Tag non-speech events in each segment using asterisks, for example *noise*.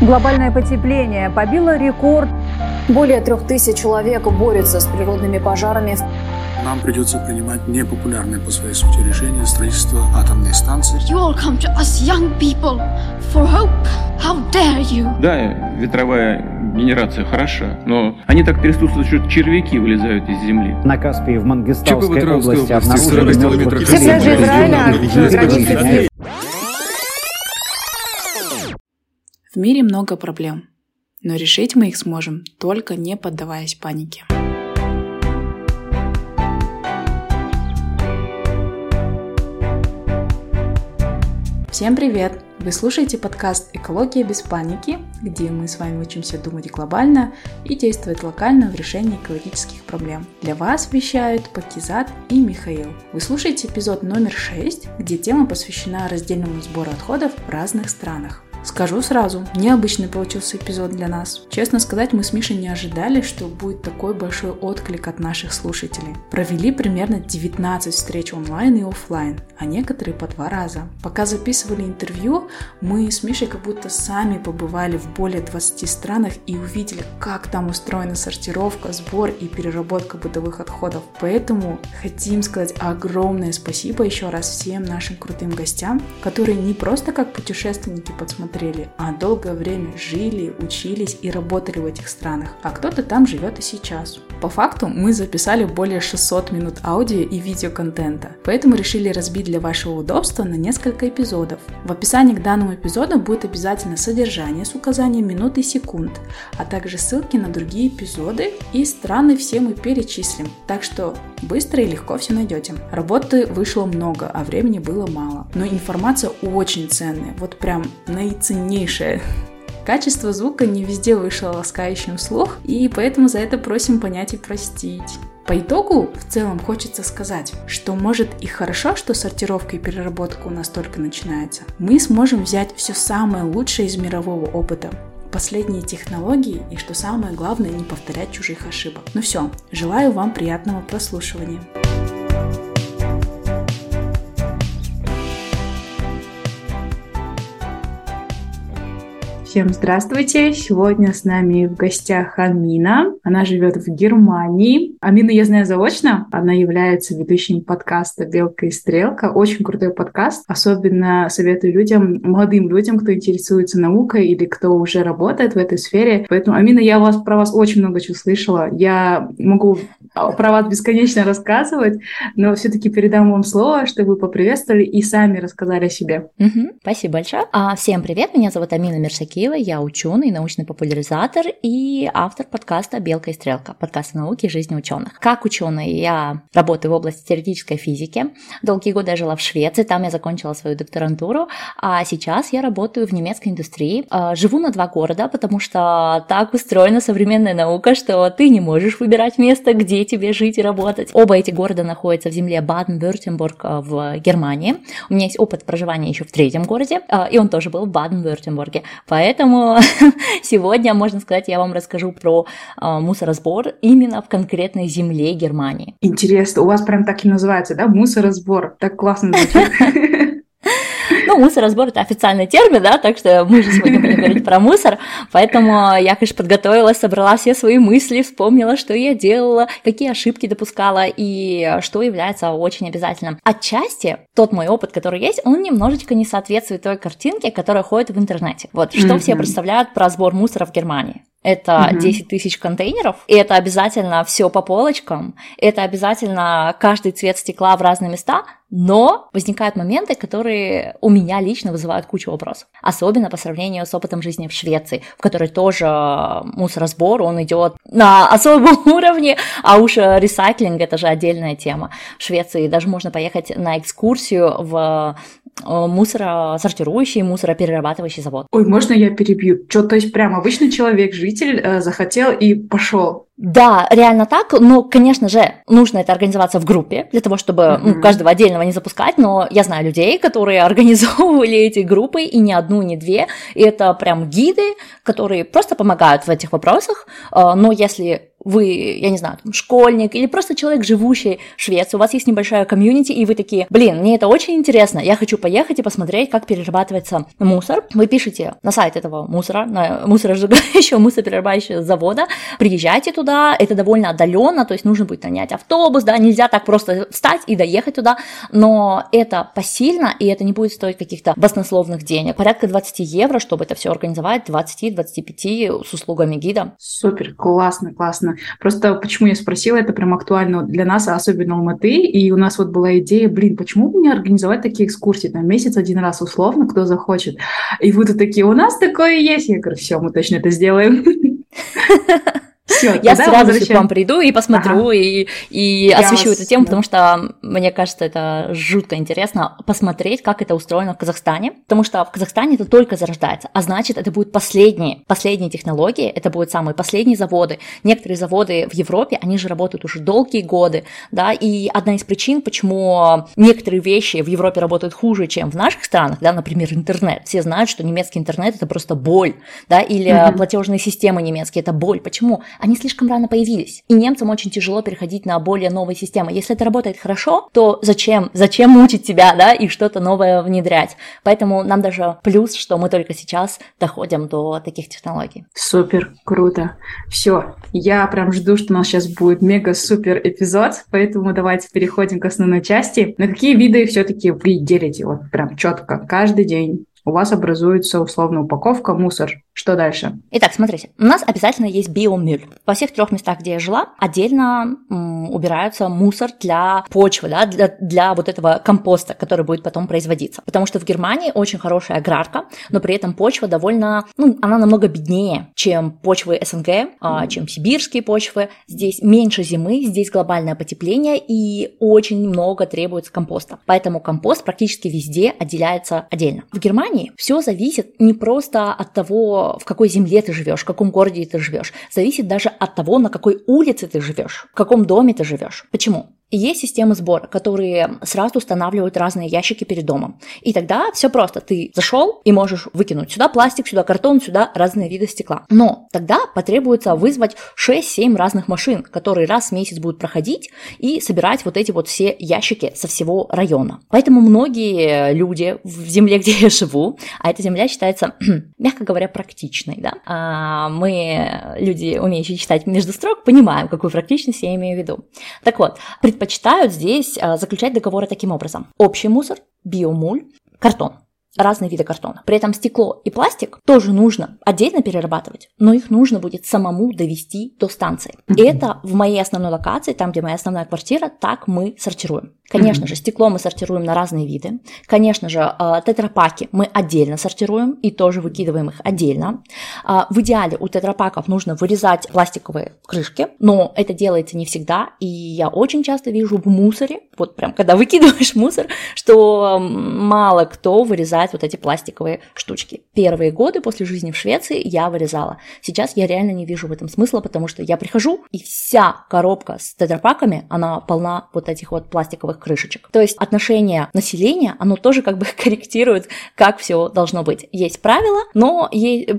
Глобальное потепление побило рекорд. Более трех тысяч человек борются с природными пожарами. Нам придется принимать непопулярные по своей сути решения строительства атомной станции. You all come to us young people for hope. How dare you? Да, ветровая генерация хороша, но они так трясутся, что червяки вылезают из земли. На Каспии в Мангистауской области обнаружили 40 мертвых. Пляжи Израиля, границы мире много проблем, но решить мы их сможем, только не поддаваясь панике. Всем привет! Вы слушаете подкаст «Экология без паники», где мы с вами учимся думать глобально и действовать локально в решении экологических проблем. Для вас вещают Пакизат и Михаил. Вы слушаете эпизод номер 6, где тема посвящена раздельному сбору отходов в разных странах. Скажу сразу, необычный получился эпизод для нас. Честно сказать, мы с Мишей не ожидали, что будет такой большой отклик от наших слушателей. Провели примерно 19 встреч онлайн и офлайн, а некоторые по два раза. Пока записывали интервью, мы с Мишей как будто сами побывали в более 20 странах и увидели, как там устроена сортировка, сбор и переработка бытовых отходов. Поэтому хотим сказать огромное спасибо еще раз всем нашим крутым гостям, которые не просто как путешественники подсмотрели, а долгое время жили, учились и работали в этих странах, а кто-то там живет и сейчас. По факту мы записали более 600 минут аудио и видеоконтента, поэтому решили разбить для вашего удобства на несколько эпизодов. В описании к данному эпизоду будет обязательно содержание с указанием минут и секунд, а также ссылки на другие эпизоды и страны все мы перечислим, так что быстро и легко все найдете. Работы вышло много, а времени было мало, но информация очень ценная, вот прям наиценнейшая. Качество звука не везде вышло ласкающим слух, и поэтому за это просим понять и простить. По итогу, в целом, хочется сказать, что может и хорошо, что сортировка и переработка у нас только начинается. Мы сможем взять все самое лучшее из мирового опыта, последние технологии и, что самое главное, не повторять чужих ошибок. Ну все, желаю вам приятного прослушивания. Всем здравствуйте! Сегодня с нами в гостях Амина. Она живет в Германии. Амина я знаю заочно. Она является ведущим подкаста «Белка и стрелка». Очень крутой подкаст. Особенно советую людям, молодым людям, кто интересуется наукой или кто уже работает в этой сфере. Поэтому, Амина, я вас, про вас очень много чего слышала. Я могу про вас бесконечно рассказывать, но все-таки передам вам слово, чтобы вы поприветствовали и сами рассказали о себе. Мгм, спасибо большое. А, всем привет, меня зовут Амина Мирсакиева, я ученый, научный популяризатор и автор подкаста «Белка и стрелка», подкаста науки и жизни ученых. Как ученый я работаю в области теоретической физики. Долгие годы я жила в Швеции, там я закончила свою докторантуру, а сейчас я работаю в немецкой индустрии. А, Живу на два города, потому что так устроена современная наука, что ты не можешь выбирать место, где тебе жить и работать. Оба эти города находятся в земле Баден-Вюртембург э, в Германии. У меня есть опыт проживания еще в третьем городе, э, и он тоже был в Баден-Вюртембурге. Поэтому *laughs* сегодня, можно сказать, я вам расскажу про э, мусоросбор именно в конкретной земле Германии. Интересно, у вас прям так и называется, да? Мусоросбор. Так классно звучит. *laughs* Ну, мусоросбор это официальный термин, да, так что мы же сегодня будем говорить про мусор, поэтому я, конечно, подготовилась, собрала все свои мысли, вспомнила, что я делала, какие ошибки допускала и что является очень обязательным. Отчасти тот мой опыт, который есть, он немножечко не соответствует той картинке, которая ходит в интернете. Вот, что все Мгм. представляют про сбор мусора в Германии. Это Мгм. 10 тысяч контейнеров, и это обязательно все по полочкам, это обязательно каждый цвет стекла в разные места, но возникают моменты, которые у меня лично вызывают кучу вопросов. Особенно по сравнению с опытом жизни в Швеции, в которой тоже мусоросбор, он идет на особом *laughs* уровне, а уж ресайклинг это же отдельная тема. В Швеции даже можно поехать на экскурсию в мусоросортирующий, мусороперерабатывающий завод. Ой, можно я перебью? Что, то есть прям обычный человек, житель, э, захотел и пошел. Да, реально так, но, конечно же, нужно это организоваться в группе, для того, чтобы ну, Мгм. каждого отдельного не запускать, но я знаю людей, которые *laughs* организовывали эти группы, и не одну, не две, и это прям гиды, которые просто помогают в этих вопросах, э, но если вы, я не знаю, там, школьник или просто человек, живущий в Швеции, у вас есть небольшая комьюнити, и вы такие, блин, мне это очень интересно, я хочу поехать и посмотреть, как перерабатывается мусор. Вы пишете на сайт этого мусора, на мусоросжигающего, *laughs* мусороперерабатывающего завода, приезжайте туда, это довольно отдаленно, то есть нужно будет нанять автобус, да, нельзя так просто встать и доехать туда, но это посильно, и это не будет стоить каких-то баснословных денег. Порядка 20 евро, чтобы это все организовать, 20-25 с услугами гида. Супер, классно, классно. Просто почему я спросила, это прям актуально для нас, особенно Алматы, и у нас вот была идея, блин, почему бы не организовать такие экскурсии, там, месяц один раз условно, кто захочет. И вы тут такие, у нас такое есть. Я говорю, все, мы точно это сделаем. *laughs* Все, я с радостью к вам приду и посмотрю, ага. и, и освещу вас... эту тему, потому что мне кажется, это жутко интересно посмотреть, как это устроено в Казахстане, потому что в Казахстане это только зарождается, а значит, это будут последние, последние технологии, это будут самые последние заводы. Некоторые заводы в Европе, они же работают уже долгие годы, да, и одна из причин, почему некоторые вещи в Европе работают хуже, чем в наших странах, да, например, интернет. Все знают, что немецкий интернет это просто боль, да, или mm-hmm. платежные системы немецкие это боль. Почему? Они слишком рано появились. И немцам очень тяжело переходить на более новые системы. Если это работает хорошо, то зачем? Зачем мучить тебя, да, и что-то новое внедрять? Поэтому нам даже плюс, что мы только сейчас доходим до таких технологий. Супер, круто. Все, я прям жду, что у нас сейчас будет мега-супер эпизод, поэтому давайте переходим к основной части. На какие виды все-таки вы делите вот прям четко каждый день? у вас образуется условно упаковка, мусор. Что дальше? Итак, смотрите, у нас обязательно есть биомюль. Во всех трех местах, где я жила, отдельно м, убирается мусор для почвы, да, для, для вот этого компоста, который будет потом производиться. Потому что в Германии очень хорошая аграрка, но при этом почва довольно, ну, она намного беднее, чем почвы СНГ, а, чем сибирские почвы. Здесь меньше зимы, здесь глобальное потепление и очень много требуется компоста. Поэтому компост практически везде отделяется отдельно. В Германии все зависит не просто от того, в какой земле ты живешь, в каком городе ты живешь. Зависит даже от того, на какой улице ты живешь, в каком доме ты живешь. Почему? Есть системы сбора, которые сразу устанавливают разные ящики перед домом. И тогда все просто. Ты зашел и можешь выкинуть сюда пластик, сюда картон, сюда разные виды стекла. Но тогда потребуется вызвать 6-7 разных машин, которые раз в месяц будут проходить и собирать вот эти вот все ящики со всего района. Поэтому многие люди в земле, *laughs* где я живу, а эта земля считается, *clears throat* мягко говоря, практичной, да, а мы, люди, умеющие читать между строк, понимаем, какую практичность я имею в виду. Так вот, предпочитают здесь а, заключать договоры таким образом. Общий мусор, биомуль, картон разные виды картона. При этом стекло и пластик тоже нужно отдельно перерабатывать, но их нужно будет самому довести до станции. И это в моей основной локации, там, где моя основная квартира, так мы сортируем. Конечно же, стекло мы сортируем на разные виды. Конечно же, а, тетрапаки мы отдельно сортируем и тоже выкидываем их отдельно. А, в идеале у тетрапаков нужно вырезать пластиковые крышки, но это делается не всегда, и я очень часто вижу в мусоре, вот прям когда *laughs* выкидываешь мусор, что мало кто вырезает вот эти пластиковые штучки. Первые годы после жизни в Швеции я вырезала. Сейчас я реально не вижу в этом смысла, потому что я прихожу, и вся коробка с тетрапаками, она полна вот этих вот пластиковых крышечек. То есть отношение населения, оно тоже как бы *laughs* корректирует, как все должно быть. Есть правила, но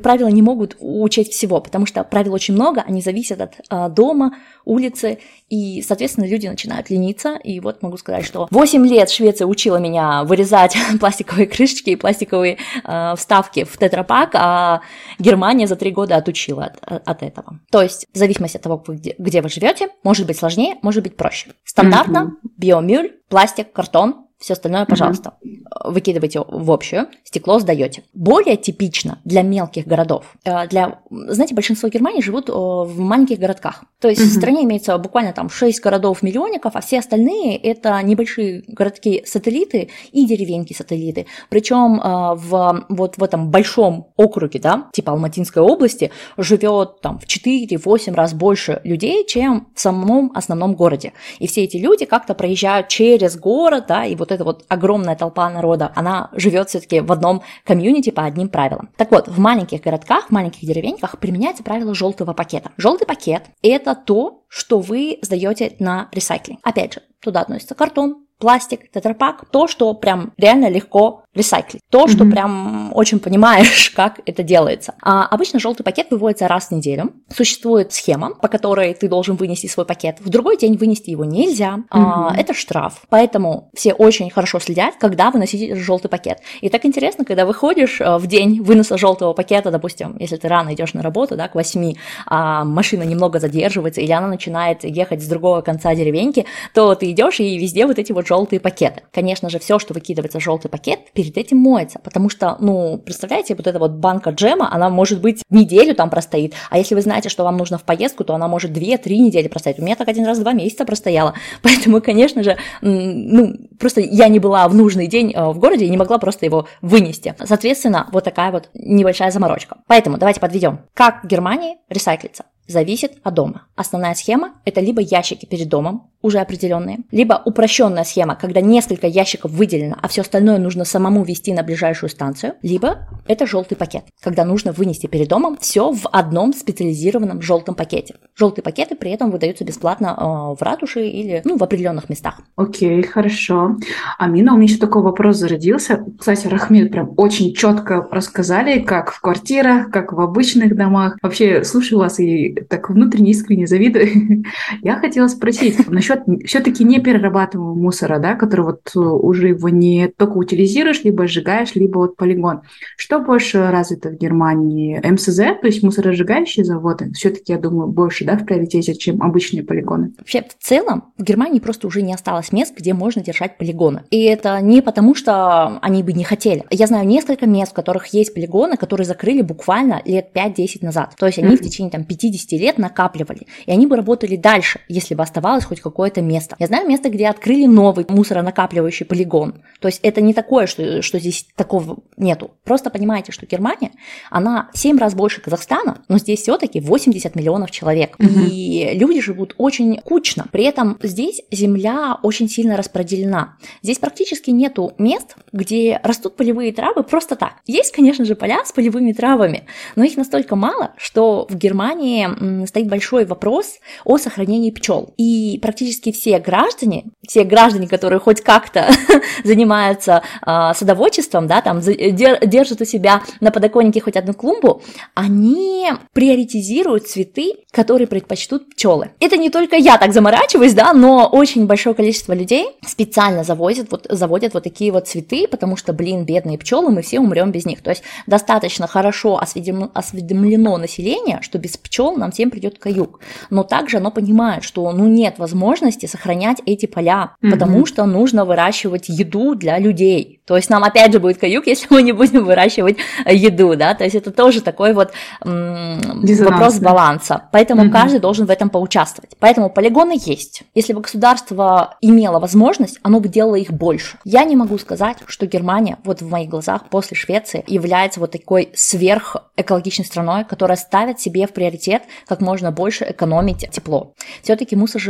правила не могут учесть всего, потому что правил очень много, они зависят от а, дома, улицы, и, соответственно, люди начинают лениться. И вот могу сказать, что 8 лет Швеция учила меня вырезать *laughs* пластиковые крышечки и пластиковые э, вставки в тетрапак, а Германия за 3 года отучила от, от этого. То есть, в зависимости от того, где, где вы живете, может быть сложнее, может быть проще. Стандартно mm-hmm. биомюль, пластик, картон, все остальное, пожалуйста, mm-hmm. выкидывайте в общую, стекло сдаете. Более типично для мелких городов, э, для, знаете, большинство Германии живут э, в маленьких городках. То есть mm-hmm. в стране имеется буквально там 6 городов-миллионников, а все остальные это небольшие городки-сателлиты и деревеньки-сателлиты. Причем э, в, вот в этом большом округе, да, типа Алматинской области, живет там в 4-8 раз больше людей, чем в самом основном городе. И все эти люди как-то проезжают через город, да, и вот вот эта вот огромная толпа народа, она живет все-таки в одном комьюнити по одним правилам. Так вот, в маленьких городках, в маленьких деревеньках применяется правило желтого пакета. Желтый пакет – это то, что вы сдаете на ресайклинг. Опять же, туда относится картон, пластик, тетрапак, то, что прям реально легко ресайклить. То, что mm-hmm. прям очень понимаешь, *laughs* как это делается. А обычно желтый пакет выводится раз в неделю. Существует схема, по которой ты должен вынести свой пакет. В другой день вынести его нельзя. Mm-hmm. А, это штраф. Поэтому все очень хорошо следят, когда выносить желтый пакет. И так интересно, когда выходишь э, в день выноса желтого пакета, допустим, если ты рано идешь на работу, да, к 8, а машина немного задерживается, или она начинает ехать с другого конца деревеньки, то ты идешь и везде вот эти вот желтые пакеты. Конечно же, все, что выкидывается в желтый пакет, перед этим моется, потому что, ну, представляете, вот эта вот банка джема, она может быть неделю там простоит, а если вы знаете, что вам нужно в поездку, то она может 2-3 недели простоять. У меня так один раз два месяца простояла, *laughs* поэтому, конечно же, ну, просто я не была в нужный день э, в городе и не могла просто его вынести. Соответственно, вот такая вот небольшая заморочка. Поэтому давайте подведем. Как в Германии ресайклится? зависит от дома. Основная схема – это либо ящики перед домом, уже определенные, либо упрощенная схема, когда несколько ящиков выделено, а все остальное нужно самому вести на ближайшую станцию, либо это желтый пакет, когда нужно вынести перед домом все в одном специализированном желтом пакете. Желтые пакеты при этом выдаются бесплатно э, в ратуше или ну, в определенных местах. Окей, okay, хорошо. Амина, у меня еще такой вопрос зародился. Кстати, Рахмет прям очень четко рассказали, как в квартирах, как в обычных домах. Вообще, слушаю вас и так внутренне искренне завидую. *laughs* Я хотела спросить *laughs* насчет все-таки не перерабатываемого мусора, да, который вот э, уже его не только утилизируешь, либо сжигаешь, либо вот полигон. Что больше развито в Германии? МСЗ, то есть мусоросжигающие заводы? Все-таки, я думаю, больше, да, в приоритете, чем обычные полигоны. Вообще, в целом, в Германии просто уже не осталось мест, где можно держать полигоны. И это не потому, что они бы не хотели. Я знаю несколько мест, в которых есть полигоны, которые закрыли буквально лет 5-10 назад. То есть они mm-hmm. в течение там 50 50 лет накапливали. И они бы работали дальше, если бы оставалось хоть какое-то место. Я знаю место, где открыли новый мусоронакапливающий полигон. То есть это не такое, что, что здесь такого нету. Просто понимаете, что Германия, она в 7 раз больше Казахстана, но здесь все-таки 80 миллионов человек. Угу. И люди живут очень кучно. При этом здесь земля очень сильно распределена. Здесь практически нету мест, где растут полевые травы просто так. Есть, конечно же, поля с полевыми травами, но их настолько мало, что в Германии стоит большой вопрос о сохранении пчел. И практически все граждане, все граждане, которые хоть как-то *laughs* занимаются э, садоводчеством, да, там держат у себя на подоконнике хоть одну клумбу, они приоритизируют цветы, которые предпочтут пчелы. Это не только я так заморачиваюсь, да, но очень большое количество людей специально завозят вот, заводят вот такие вот цветы, потому что, блин, бедные пчелы, мы все умрем без них. То есть достаточно хорошо осведомлено, осведомлено население, что без пчел нам всем придет каюк. Но также оно понимает, что ну нет возможности сохранять эти поля, mm-hmm. потому что нужно выращивать еду для людей. То есть нам опять же будет каюк, *laughs* если мы не будем выращивать еду, да, то есть это тоже такой вот м- вопрос баланса. Поэтому mm-hmm. каждый должен в этом поучаствовать. Поэтому полигоны есть. Если бы государство имело возможность, оно бы делало их больше. Я не могу сказать, что Германия, вот в моих глазах, после Швеции, является вот такой сверхэкологичной страной, которая ставит себе в приоритет как можно больше экономить тепло. Все-таки мусор,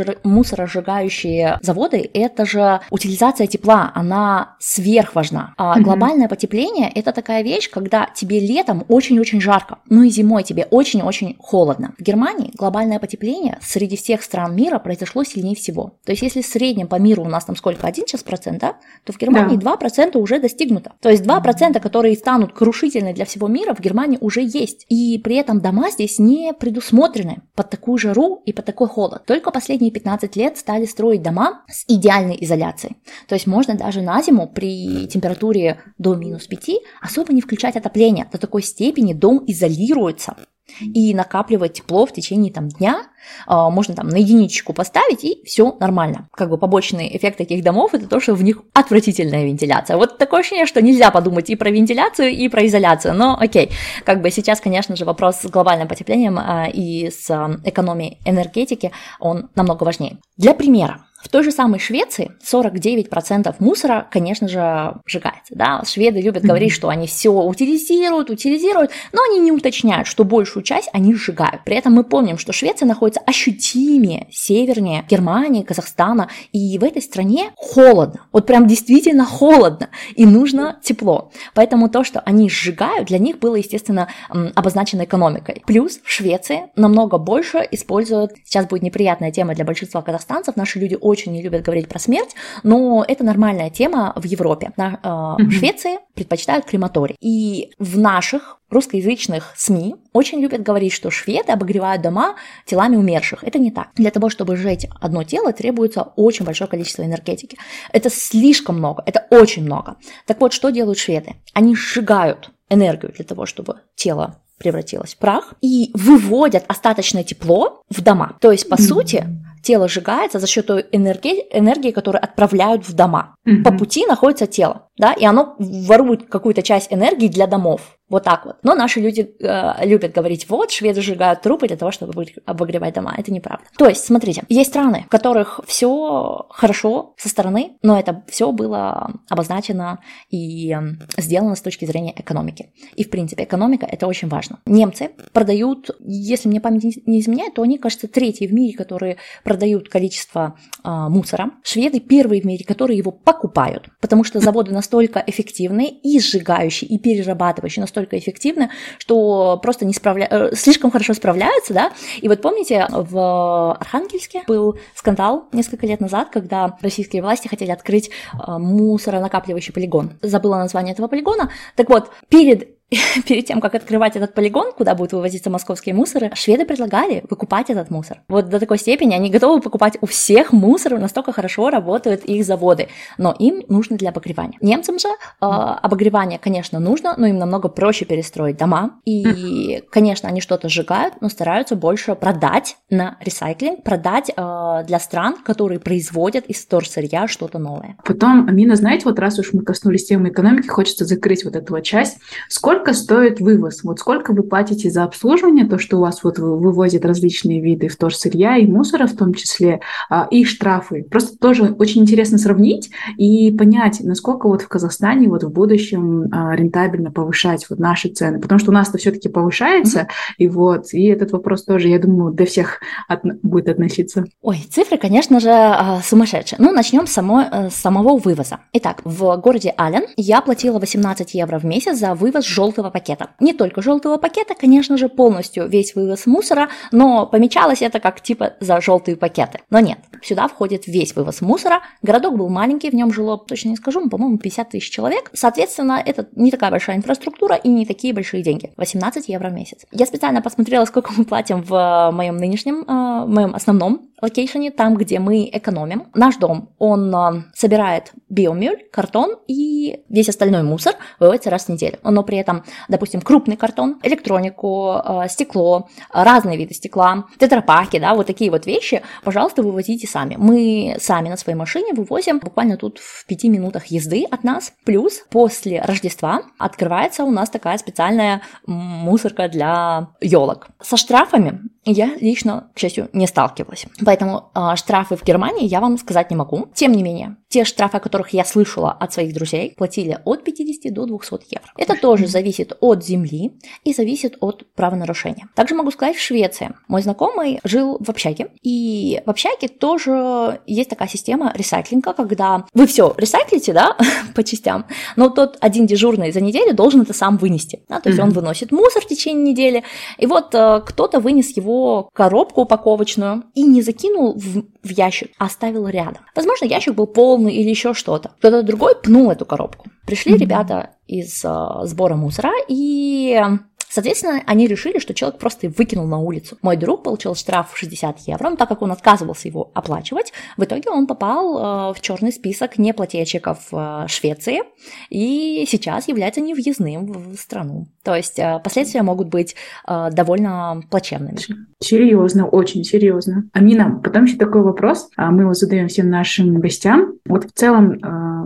мусоросжигающие заводы – это же утилизация тепла, она сверх важна. А mm-hmm. глобальное потепление – это такая вещь, когда тебе летом очень-очень жарко, ну и зимой тебе очень-очень холодно. В Германии глобальное потепление среди всех стран мира произошло сильнее всего. То есть если в среднем по миру у нас там сколько, 1 сейчас процент, да, то в Германии да. 2% уже достигнуто. То есть 2%, которые станут крушительны для всего мира, в Германии уже есть. И при этом дома здесь не предусмотрены под такую жару и под такой холод. Только последние 15 лет стали строить дома с идеальной изоляцией. То есть можно даже на зиму при температуре до минус 5 особо не включать отопление. До такой степени дом изолируется и накапливать тепло в течение там, дня. А, можно там на единичку поставить, и все нормально. Как бы побочный эффект таких домов это то, что в них отвратительная вентиляция. Вот такое ощущение, что нельзя подумать и про вентиляцию, и про изоляцию. Но окей, как бы сейчас, конечно же, вопрос с глобальным потеплением а, и с а, экономией энергетики, он намного важнее. Для примера, в той же самой Швеции 49% мусора, конечно же, сжигается. Да? Шведы любят mm-hmm. говорить, что они все утилизируют, утилизируют, но они не уточняют, что большую часть они сжигают. При этом мы помним, что Швеция находится ощутимее севернее Германии, Казахстана, и в этой стране холодно. Вот прям действительно холодно, и нужно тепло. Поэтому то, что они сжигают, для них было, естественно, обозначено экономикой. Плюс в Швеции намного больше используют, сейчас будет неприятная тема для большинства казахстанцев, наши люди очень не любят говорить про смерть, но это нормальная тема в Европе. На, э, в Швеции предпочитают крематорий. И в наших русскоязычных СМИ очень любят говорить, что шведы обогревают дома телами умерших. Это не так. Для того, чтобы сжечь одно тело, требуется очень большое количество энергетики. Это слишком много, это очень много. Так вот, что делают шведы? Они сжигают энергию для того, чтобы тело превратилось в прах, и выводят остаточное тепло в дома. То есть, по mm-hmm. сути, тело сжигается за счет той энергии, энергии, которую отправляют в дома. Mm-hmm. По пути находится тело, да, и оно ворует какую-то часть энергии для домов. Вот так вот. Но наши люди э, любят говорить, вот, шведы сжигают трупы для того, чтобы обогревать дома. Это неправда. То есть, смотрите, есть страны, в которых все хорошо со стороны, но это все было обозначено и сделано с точки зрения экономики. И, в принципе, экономика – это очень важно. Немцы продают, если мне память не изменяет, то они, кажется, третьи в мире, которые продают количество э, мусора. Шведы первые в мире, которые его покупают, потому что заводы настолько эффективные и сжигающие, и перерабатывающие, настолько настолько эффективны, что просто не справля... Э, слишком хорошо справляются, да. И вот помните, в Архангельске был скандал несколько лет назад, когда российские власти хотели открыть э, мусоронакапливающий полигон. Забыла название этого полигона. Так вот, перед *laughs* перед тем, как открывать этот полигон, куда будут вывозиться московские мусоры, шведы предлагали выкупать этот мусор. Вот до такой степени они готовы покупать у всех мусор, настолько хорошо работают их заводы, но им нужно для обогревания. Немцам же э, обогревание, конечно, нужно, но им намного проще перестроить дома, и, конечно, они что-то сжигают, но стараются больше продать на ресайклинг, продать э, для стран, которые производят из вторсырья что-то новое. Потом, Амина, знаете, вот раз уж мы коснулись темы экономики, хочется закрыть вот эту вот часть. Сколько сколько стоит вывоз? Вот сколько вы платите за обслуживание, то, что у вас вот вывозят различные виды вторсырья и мусора в том числе, а, и штрафы. Просто тоже очень интересно сравнить и понять, насколько вот в Казахстане вот в будущем а, рентабельно повышать вот наши цены, потому что у нас-то все-таки повышается, mm-hmm. и вот, и этот вопрос тоже, я думаю, для всех от, будет относиться. Ой, цифры, конечно же, а, сумасшедшие. Ну, начнем с, само, э, с самого вывоза. Итак, в городе Аален я платила 18 евро в месяц за вывоз желтых желтого пакета. Не только желтого пакета, конечно же, полностью весь вывоз мусора, но помечалось это как типа за желтые пакеты. Но нет, сюда входит весь вывоз мусора. Городок был маленький, в нем жило, точно не скажу, по-моему, 50 тысяч человек. Соответственно, это не такая большая инфраструктура и не такие большие деньги. 18 евро в месяц. Я специально посмотрела, сколько мы платим в моем нынешнем, в моем основном location е, там, где мы экономим. Наш дом, он э, собирает Biomüll, картон и весь остальной мусор вывозится раз в неделю. Но при этом, допустим, крупный картон, электронику, э, стекло, разные виды стекла, тетрапаки, да, вот такие вот вещи, пожалуйста, вывозите сами. Мы сами на своей машине вывозим буквально тут в пяти минутах езды от нас. Плюс после Рождества открывается у нас такая специальная мусорка для елок. Со штрафами я лично, к счастью, не сталкивалась. Поэтому э, штрафы в Германии я вам сказать не могу. Тем не менее, те штрафы, о которых я слышала от своих друзей, платили от 50 до 200 евро. Это тоже зависит от земли и зависит от правонарушения. Также могу сказать, в Швеции мой знакомый жил в общаге, и в общаге тоже есть такая система ресайклинга, когда вы все ресайклите, да, *laughs* по частям, но тот один дежурный за неделю должен это сам вынести. Да, то есть mm-hmm. он выносит мусор в течение недели, и вот э, кто-то вынес его его коробку упаковочную и не закинул в, в ящик, а оставил рядом. Возможно, ящик был полный или еще что-то. Кто-то другой пнул эту коробку. Пришли mm-hmm. ребята из э, сбора мусора и Соответственно, они решили, что человек просто выкинул на улицу. Мой друг получил штраф в 60 евро, но так как он отказывался его оплачивать, в итоге он попал э, в черный список неплательщиков э, Швеции и сейчас является невъездным в страну. То есть э, последствия могут быть довольно плачевными. Серьезно, очень серьезно. Амина, потом еще такой вопрос, а мы его задаем всем нашим гостям. Вот в целом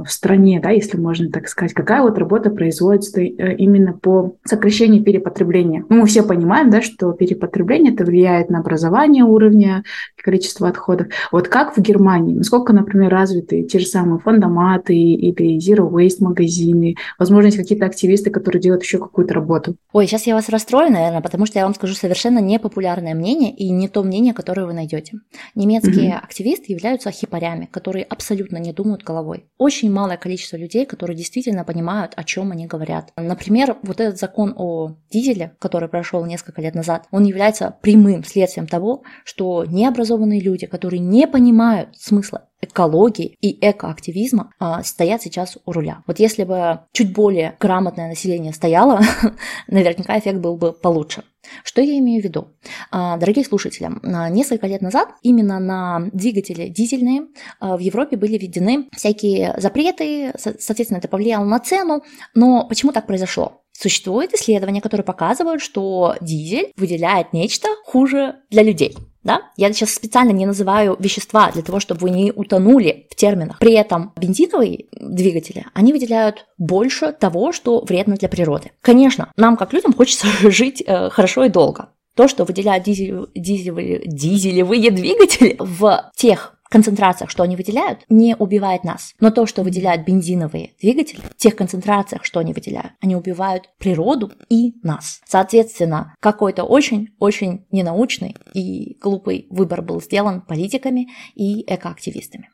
в стране, да, если можно так сказать, какая вот работа производится именно по сокращению перепотребления. Ну, мы все понимаем, да, что перепотребление это влияет на образование уровня, количество отходов. Вот как в Германии? Насколько, например, развиты те же самые фондоматы или Zero Waste магазины? Возможно, есть какие-то активисты, которые делают еще какую-то работу? Ой, сейчас я вас расстрою, наверное, потому что я вам скажу совершенно непопулярное мнение и не то мнение, которое вы найдете. Немецкие mm-hmm. активисты являются хипарями, которые абсолютно не думают головой. Очень малое количество людей, которые действительно понимают, о чем они говорят. Например, вот этот закон о дизеле который прошел несколько лет назад, он является прямым следствием того, что необразованные люди, которые не понимают смысла экологии и экоактивизма э, стоят сейчас у руля. Вот если бы чуть более грамотное население стояло, *laughs* наверняка эффект был бы получше. Что я имею в виду? А, дорогие слушатели, а, несколько лет назад именно на двигатели дизельные а, в Европе были введены всякие запреты, соответственно, это повлияло на цену, но почему так произошло? Существуют исследования, которые показывают, что дизель выделяет нечто хуже для людей. Да? Я сейчас специально не называю вещества для того, чтобы вы не утонули в терминах. При этом бензиновые двигатели, они выделяют больше того, что вредно для природы. Конечно, нам как людям хочется *laughs* жить э, хорошо и долго. То, что выделяют дизель, дизелевые, дизелевые двигатели в тех концентрациях, что они выделяют, не убивает нас. Но то, что выделяют бензиновые двигатели, в тех концентрациях, что они выделяют, они убивают природу и нас. Соответственно, какой-то очень-очень ненаучный и глупый выбор был сделан политиками и экоактивистами.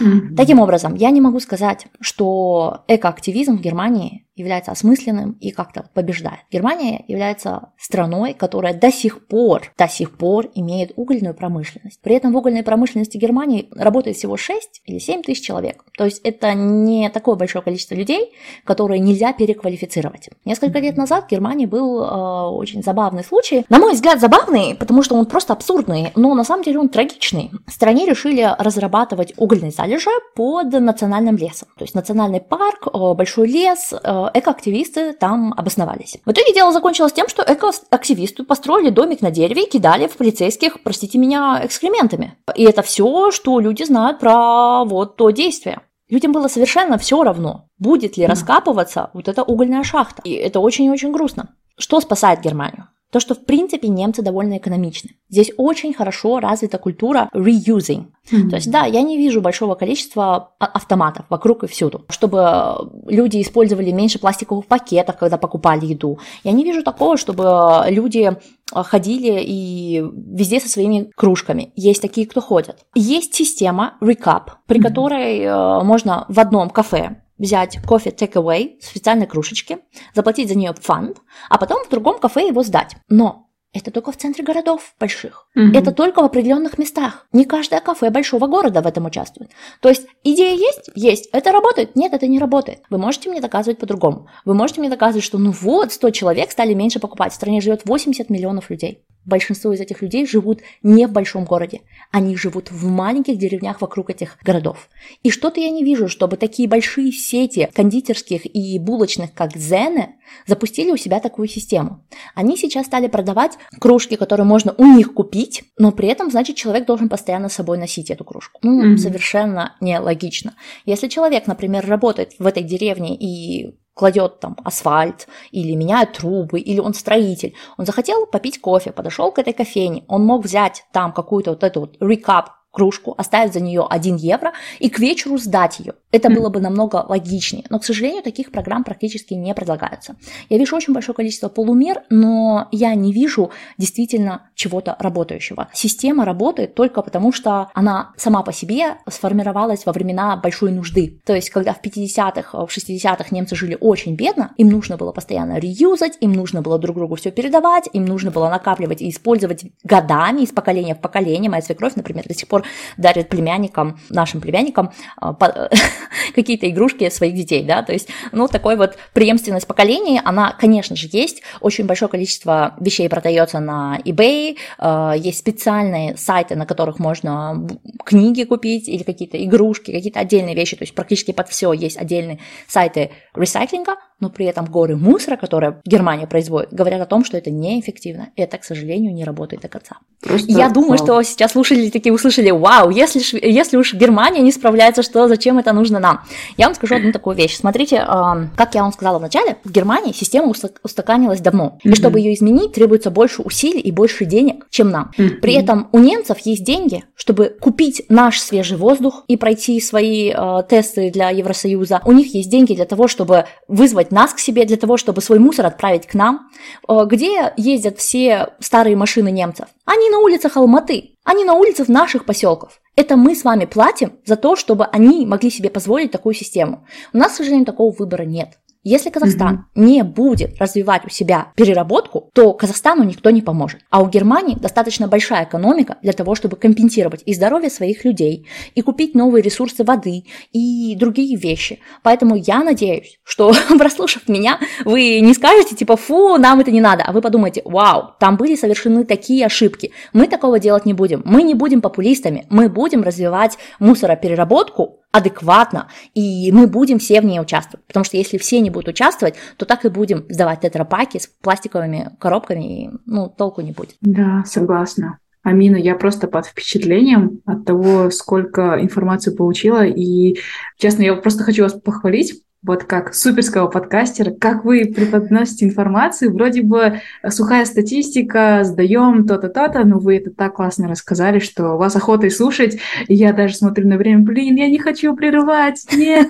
Mm-hmm. Таким образом, я не могу сказать, что экоактивизм в Германии является осмысленным и как-то побеждает. Германия является страной, которая до сих пор, до сих пор имеет угольную промышленность. При этом в угольной промышленности Германии работает всего 6 или 7 тысяч человек. То есть это не такое большое количество людей, которые нельзя переквалифицировать. Несколько лет назад в Германии был э, очень забавный случай. На мой взгляд, забавный, потому что он просто абсурдный, но на самом деле он трагичный. В стране решили разрабатывать угольные залежи под национальным лесом. То есть национальный парк, э, большой лес, э, экоактивисты там обосновались. В итоге дело закончилось тем, что экоактивисты построили домик на дереве и кидали в полицейских, простите меня, экскрементами. И это все, что люди знают про вот то действие. Людям было совершенно все равно, будет ли раскапываться вот эта угольная шахта. И это очень-очень грустно. Что спасает Германию? То, что в принципе немцы довольно экономичны. Здесь очень хорошо развита культура reusing. Mm-hmm. То есть, да, я не вижу большого количества а, автоматов вокруг и всюду, чтобы люди использовали меньше пластиковых пакетов, когда покупали еду. Я не вижу такого, чтобы люди ходили и везде со своими кружками. Есть такие, кто ходят. Есть система Recap, при mm-hmm. которой э, можно в одном кафе взять кофе take-away в специальной кружечке, заплатить за нее фанд, а потом в другом кафе его сдать. Но это только в центре городов больших. Mm-hmm. Это только в определенных местах. Не каждое кафе большого города в этом участвует. То есть идея есть? Есть. Это работает? Нет, это не работает. Вы можете мне доказывать по-другому. Вы можете мне доказывать, что ну вот, 100 человек стали меньше покупать. В стране живет 80 миллионов людей большинство из этих людей живут не в большом городе. Они живут в маленьких деревнях вокруг этих городов. И что-то я не вижу, чтобы такие большие сети кондитерских и булочных, как Зене, запустили у себя такую систему. Они сейчас стали продавать кружки, которые можно у них купить, но при этом, значит, человек должен постоянно с собой носить эту кружку. Ну, mm-hmm. совершенно нелогично. Если человек, например, работает в этой деревне и кладет там асфальт, или меняет трубы, или он строитель. Он захотел попить кофе, подошел к этой кофейне, он мог взять там какую-то вот эту вот рекап кружку, оставить за нее 1 евро и к вечеру сдать ее. Это было бы намного логичнее. Но, к сожалению, таких программ практически не предлагаются. Я вижу очень большое количество полумер, но я не вижу действительно чего-то работающего. Система работает только потому, что она сама по себе сформировалась во времена большой нужды. То есть, когда в 50-х, в 60-х немцы жили очень бедно, им нужно было постоянно реюзать, им нужно было друг другу все передавать, им нужно было накапливать и использовать годами из поколения в поколение. Моя свекровь, например, до сих пор дарит племянникам, нашим племянникам а, *laughs* какие-то игрушки своих детей, да, то есть, ну, такой вот преемственность поколений, она, конечно же, есть, очень большое количество вещей продается на eBay, а, есть специальные сайты, на которых можно книги купить или какие-то игрушки, какие-то отдельные вещи, то есть практически под все есть отдельные сайты ресайклинга, но при этом горы мусора, которые Германия производит, говорят о том, что это неэффективно. Это, к сожалению, не работает до конца. Просто Я думаю, вау. что сейчас слушатели такие услышали, вау, если, если уж Германия не справляется, что зачем это нужно нам? Я вам скажу одну такую вещь. Смотрите, как я вам сказала вначале, в Германии система устаканилась давно. Mm-hmm. И чтобы ее изменить, требуется больше усилий и больше денег, чем нам. Mm-hmm. При этом у немцев есть деньги, чтобы купить наш свежий воздух и пройти свои э, тесты для Евросоюза. У них есть деньги для того, чтобы вызвать нас к себе для того, чтобы свой мусор отправить к нам. Э, где ездят все старые машины немцев? Они на улицах Алматы, они на улицах наших поселков. Это мы с вами платим за то, чтобы они могли себе позволить такую систему. У нас, к сожалению, такого выбора нет. Если Казахстан mm-hmm. не будет развивать у себя переработку, то Казахстану никто не поможет. А у Германии достаточно большая экономика для того, чтобы компенсировать и здоровье своих людей, и купить новые ресурсы воды, и другие вещи. Поэтому я надеюсь, что, *laughs* прослушав меня, вы не скажете типа, фу, нам это не надо, а вы подумаете, вау, там были совершены такие ошибки. Мы такого делать не будем. Мы не будем популистами, мы будем развивать мусоропереработку, адекватно, и мы будем все в ней участвовать. Потому что если все не будут участвовать, то так и будем сдавать тетрапаки с пластиковыми коробками, и ну, толку не будет. Да, согласна. Амина, я просто под впечатлением от того, сколько информации получила. И, честно, я просто хочу вас похвалить, вот как суперского подкастера, как вы преподносите информацию, вроде бы сухая статистика, сдаем то-то, то-то, но вы это так классно рассказали, что у вас охота и слушать, и я даже смотрю на время, блин, я не хочу прерывать, нет.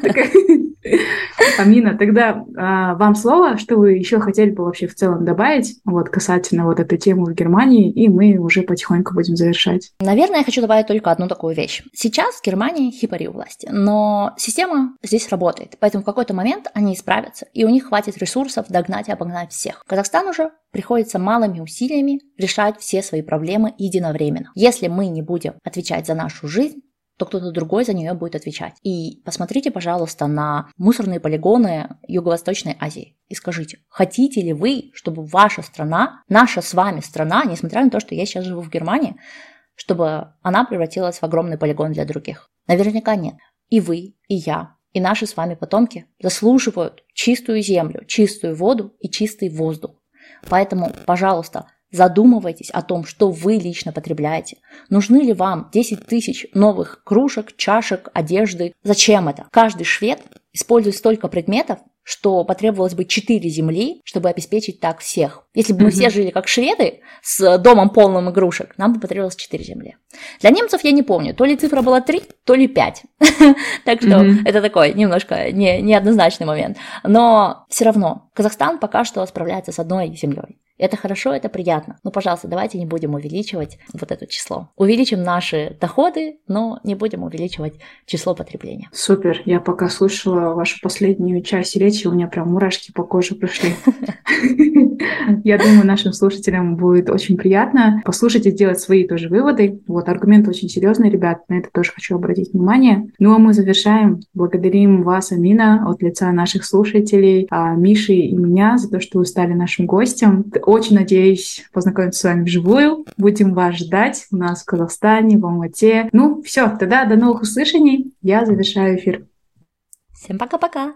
Амина, тогда а, вам слово, что вы еще хотели бы вообще в целом добавить, вот касательно вот этой темы в Германии, и мы уже потихоньку будем завершать. Наверное, я хочу добавить только одну такую вещь. Сейчас в Германии хипари у власти, но система здесь работает, поэтому в какой какой-то момент они исправятся, и у них хватит ресурсов догнать и обогнать всех. Казахстан уже приходится малыми усилиями решать все свои проблемы единовременно. Если мы не будем отвечать за нашу жизнь, то кто-то другой за нее будет отвечать. И посмотрите, пожалуйста, на мусорные полигоны Юго-Восточной Азии и скажите, хотите ли вы, чтобы ваша страна, наша с вами страна, несмотря на то, что я сейчас живу в Германии, чтобы она превратилась в огромный полигон для других? Наверняка нет. И вы, и я и наши с вами потомки заслуживают чистую землю, чистую воду и чистый воздух. Поэтому, пожалуйста, задумывайтесь о том, что вы лично потребляете. Нужны ли вам 10 тысяч новых кружек, чашек, одежды? Зачем это? Каждый швед использует столько предметов, что потребовалось бы 4 земли, чтобы обеспечить так всех. Если бы мы mm-hmm. все жили как шведы, с домом полным игрушек, нам бы потребовалось 4 земли. Для немцев я не помню, то ли цифра была 3, то ли 5. *laughs* так что mm-hmm. это такой немножко не, неоднозначный момент. Но все равно Казахстан пока что справляется с одной землей. Это хорошо, это приятно. Но, пожалуйста, давайте не будем увеличивать вот это число. Увеличим наши доходы, но не будем увеличивать число потребления. Супер. Я пока слушала вашу последнюю часть речи, у меня прям мурашки по коже пришли. *laughs* Я думаю, нашим слушателям будет очень приятно послушать и сделать свои тоже выводы. Вот, аргументы очень серьезные, ребят, на это тоже хочу обратить внимание. Ну, а мы завершаем. Благодарим вас, Амина, от лица наших слушателей, а, Миши и меня за то, что вы стали нашим гостем. Очень надеюсь познакомиться с вами вживую. Будем вас ждать у нас в Казахстане, в Алмате. Ну, все, тогда до новых услышаний. Я завершаю эфир. Всем пока-пока.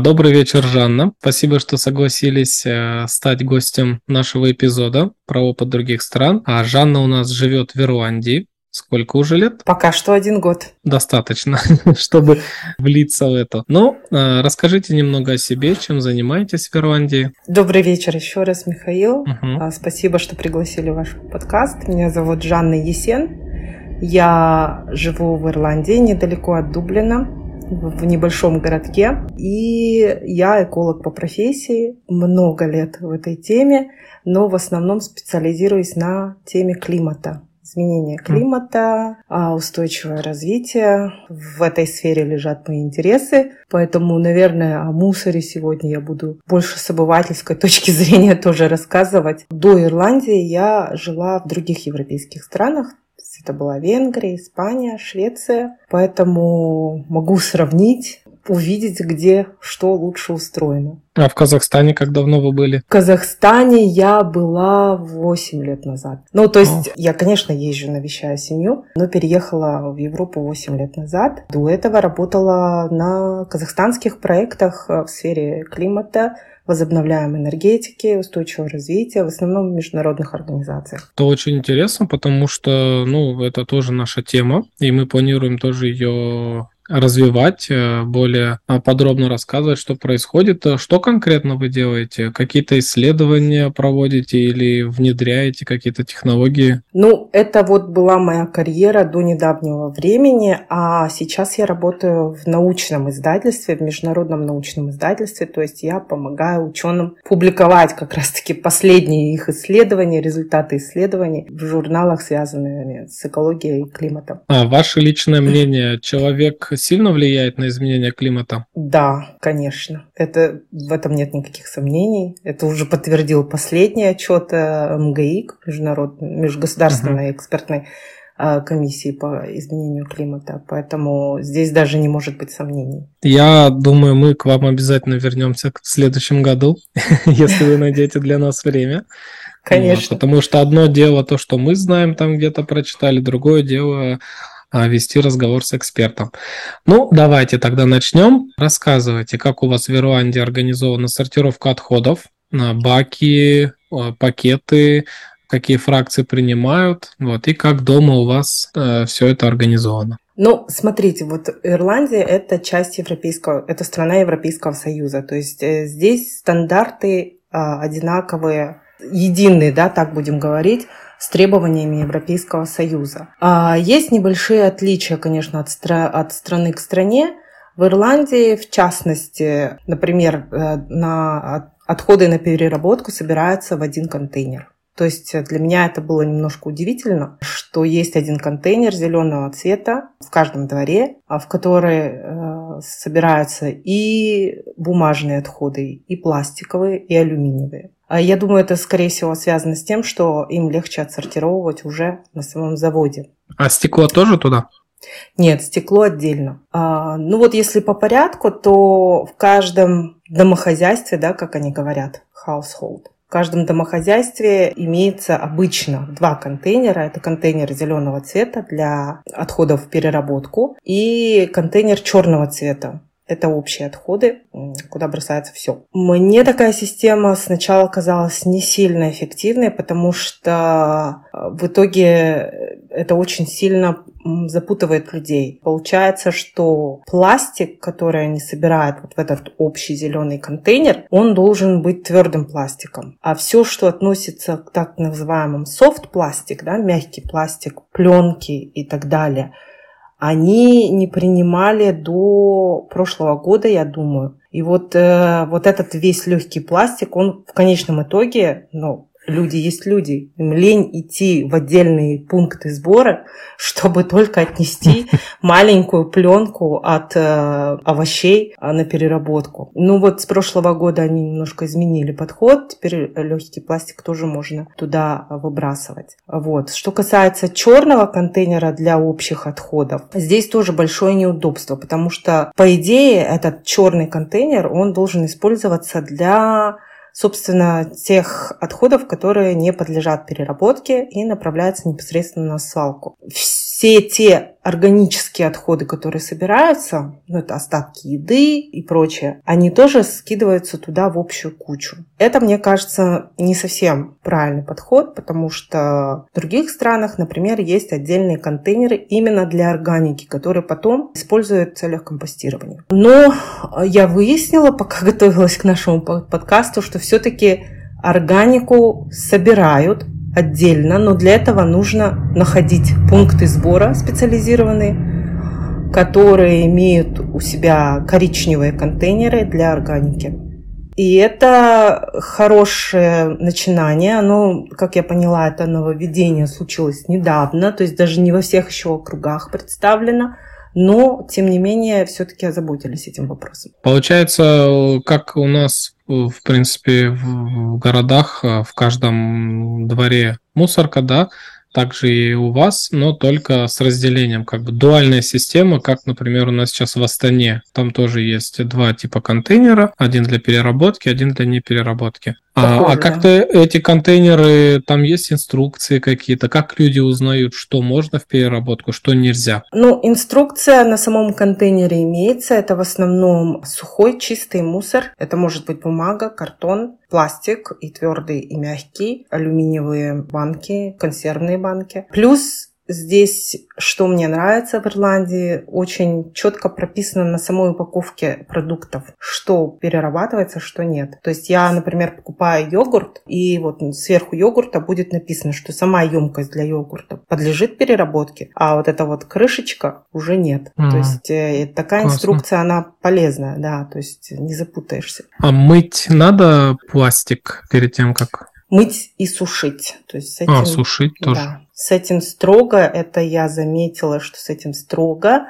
Добрый вечер, Жанна. Спасибо, что согласились э, стать гостем нашего эпизода про опыт других стран. А Жанна у нас живет в Ирландии. Сколько уже лет? Пока что один год. Достаточно, *laughs* чтобы влиться в это. Ну, э, расскажите немного о себе, чем занимаетесь в Ирландии. Добрый вечер еще раз, Михаил. Угу. Спасибо, что пригласили в ваш подкаст. Меня зовут Жанна Есен. Я живу в Ирландии, недалеко от Дублина в небольшом городке. И я эколог по профессии, много лет в этой теме, но в основном специализируюсь на теме климата изменения климата, а, устойчивое развитие. В этой сфере лежат мои интересы. Поэтому, наверное, о мусоре сегодня я буду больше с обывательской *laughs* точки зрения тоже рассказывать. До Ирландии я жила в других европейских странах, это была Венгрия, Испания, Швеция. Поэтому могу сравнить увидеть, где что лучше устроено. А в Казахстане как давно вы были? В Казахстане я была 8 лет назад. Ну, то есть О. я, конечно, езжу, навещаю семью, но переехала в Европу 8 лет назад. До этого работала на казахстанских проектах в сфере климата, возобновляемой энергетики, устойчивого развития, в основном в международных организациях. Это очень интересно, потому что, ну, это тоже наша тема, и мы планируем тоже ее развивать, э, более а, подробно рассказывать, что происходит. Что конкретно вы делаете? Какие-то исследования проводите или внедряете какие-то технологии? Ну, это вот была моя карьера до недавнего времени, а сейчас я работаю в научном издательстве, в международном научном издательстве, то есть я помогаю ученым публиковать как раз-таки последние их исследования, результаты исследований в журналах, связанных с экологией и климатом. А ваше личное мнение, человек сильно влияет на изменение климата? Да, конечно. Это, в этом нет никаких сомнений. Это уже подтвердил последний отчет э, МГИК, международной, межгосударственной uh-huh. экспертной э, комиссии по изменению климата. Поэтому здесь даже не может быть сомнений. Я думаю, мы к вам обязательно вернемся в следующем году, *laughs* если вы найдете для нас время. Конечно. Потому что одно дело то, что мы знаем, там где-то прочитали, другое дело вести разговор с экспертом. Ну, давайте тогда начнем. Рассказывайте, как у вас в Ирландии организована сортировка отходов, баки, пакеты, какие фракции принимают, вот, и как дома у вас э, все это организовано. Ну, смотрите, вот Ирландия – это часть Европейского, это страна Европейского Союза, то есть э, здесь стандарты э, одинаковые, единые, да, так будем говорить, с требованиями Европейского Союза. А есть небольшие отличия, конечно, от, стра- от страны к стране. В Ирландии, в частности, например, э, на отходы на переработку собираются в один контейнер. То есть для меня это было немножко удивительно, что есть один контейнер зеленого цвета в каждом дворе, а в который э, собираются и бумажные отходы, и пластиковые, и алюминиевые. А я думаю, это, скорее всего, связано с тем, что им легче отсортировывать уже на самом заводе. А стекло тоже туда? Нет, стекло отдельно. А, ну вот если по порядку, то в каждом домохозяйстве, да, как они говорят, household, в каждом домохозяйстве имеется обычно два контейнера. Это контейнер зеленого цвета для отходов в переработку и контейнер черного цвета это общие отходы, куда бросается все. Мне такая система сначала казалась не сильно эффективной, потому что э, в итоге это очень сильно запутывает людей. Получается, что пластик, который они собирают вот в этот общий зеленый контейнер, он должен быть твердым пластиком. А все, что относится к так называемому софт пластик, да, мягкий пластик, пленки и так далее – они не принимали до прошлого года, я думаю. И вот, э, вот этот весь легкий пластик, он в конечном итоге, ну, люди есть люди. Им лень идти в отдельные пункты сбора, чтобы только отнести *laughs* маленькую пленку от э, овощей э, на переработку. Ну вот с прошлого года они немножко изменили подход. Теперь легкий пластик тоже можно туда выбрасывать. Вот. Что касается черного контейнера для общих отходов, здесь тоже большое неудобство, потому что, по идее, этот черный контейнер, он должен использоваться для собственно, тех отходов, которые не подлежат переработке и направляются непосредственно на свалку. Все те органические отходы, которые собираются, ну, это остатки еды и прочее, они тоже скидываются туда в общую кучу. Это, мне кажется, не совсем правильный подход, потому что в других странах, например, есть отдельные контейнеры именно для органики, которые потом используют в целях компостирования. Но я выяснила, пока *laughs* готовилась к нашему подкасту, что все-таки органику собирают отдельно, но для этого нужно находить пункты сбора специализированные, которые имеют у себя коричневые контейнеры для органики. И это хорошее начинание. Оно, как я поняла, это нововведение случилось недавно, то есть даже не во всех еще округах представлено но, тем не менее, все-таки озаботились этим вопросом. Получается, как у нас, в принципе, в городах, в каждом дворе мусорка, да, также и у вас, но только с разделением, как бы дуальная система, как, например, у нас сейчас в Астане. Там тоже есть два типа контейнера, один для переработки, один для непереработки. А, а как-то эти контейнеры, там есть инструкции какие-то? Как люди узнают, что можно в переработку, что нельзя? Ну, инструкция на самом контейнере имеется. Это в основном сухой, чистый мусор. Это может быть бумага, картон, пластик и твердый, и мягкий, алюминиевые банки, консервные банки. Плюс здесь, что мне нравится в Ирландии, очень четко прописано на самой упаковке продуктов, что перерабатывается, что нет. То есть я, например, покупаю йогурт, и вот сверху йогурта будет написано, что сама емкость для йогурта подлежит переработке, а вот эта вот крышечка уже нет. Mm. То есть э, такая Классно. инструкция, она полезная, да, то есть не запутаешься. А мыть надо пластик перед тем, как мыть и сушить. То есть с а, этим, а, сушить да, тоже. С этим строго, это я заметила, что с этим строго,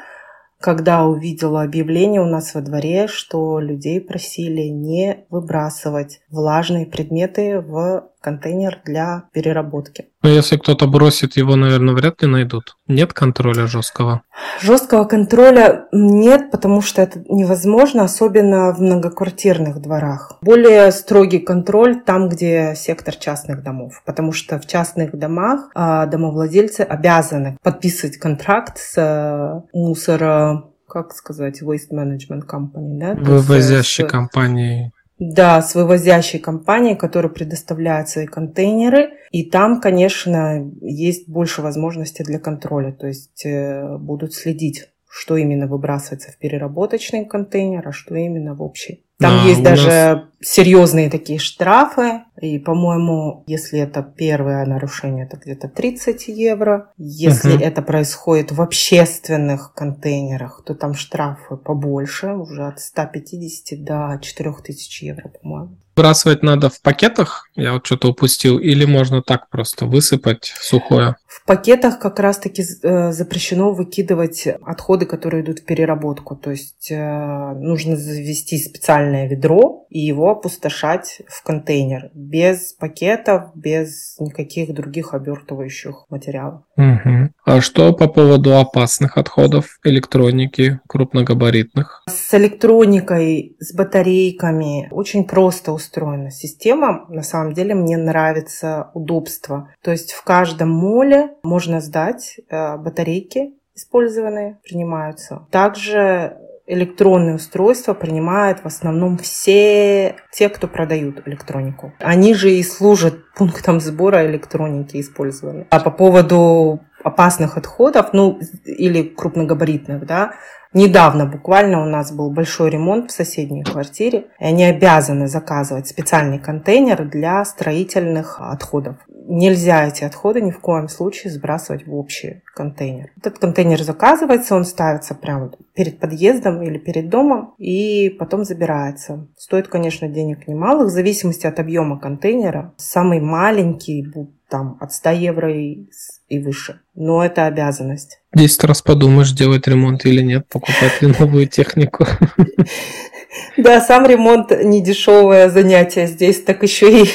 когда увидела объявление у нас во дворе, что людей просили не выбрасывать влажные предметы в контейнер для переработки. Но если кто-то бросит его, наверное, вряд ли найдут. Нет контроля жесткого? Жесткого контроля нет, потому что это невозможно, особенно в многоквартирных дворах. Более строгий контроль там, где сектор частных домов, потому что в частных домах а, домовладельцы обязаны подписывать контракт с э, мусора как сказать, waste management company, да? Вывозящей компанией. Да, с вывозящей компанией, которая предоставляет свои контейнеры. И там, конечно, есть больше возможностей для контроля. То есть э, будут следить, что именно выбрасывается в переработочный контейнер, а что именно в общий. Там да, есть даже нас... серьезные такие штрафы. И, по-моему, если это первое нарушение, это где-то 30 евро. Если угу. это происходит в общественных контейнерах, то там штрафы побольше, уже от 150 до 4000 евро, по-моему. Выбрасывать надо в пакетах, я вот что-то упустил, или можно так просто высыпать сухое? В пакетах как раз-таки э, запрещено выкидывать отходы, которые идут в переработку. То есть э, нужно завести специальное ведро и его опустошать в контейнер. Без пакетов, без никаких других обертывающих материалов. Угу. А что по поводу опасных отходов электроники крупногабаритных? С электроникой, с батарейками очень просто устроена система. На самом деле мне нравится удобство. То есть в каждом моле можно сдать э, батарейки использованные, принимаются. Также электронные устройства принимают в основном все те, кто продают электронику. Они же и служат пунктом сбора электроники использования. А по поводу опасных отходов, ну, или крупногабаритных, да, Недавно буквально у нас был большой ремонт в соседней квартире, и они обязаны заказывать специальный контейнер для строительных отходов. Нельзя эти отходы ни в коем случае сбрасывать в общий контейнер. Этот контейнер заказывается, он ставится прямо перед подъездом или перед домом и потом забирается. Стоит, конечно, денег немалых, в зависимости от объема контейнера. Самый маленький там от 100 евро и, выше. Но это обязанность. Десять раз подумаешь, делать ремонт или нет, покупать ли новую технику. *laughs* Да, сам ремонт не дешевое занятие здесь, так еще и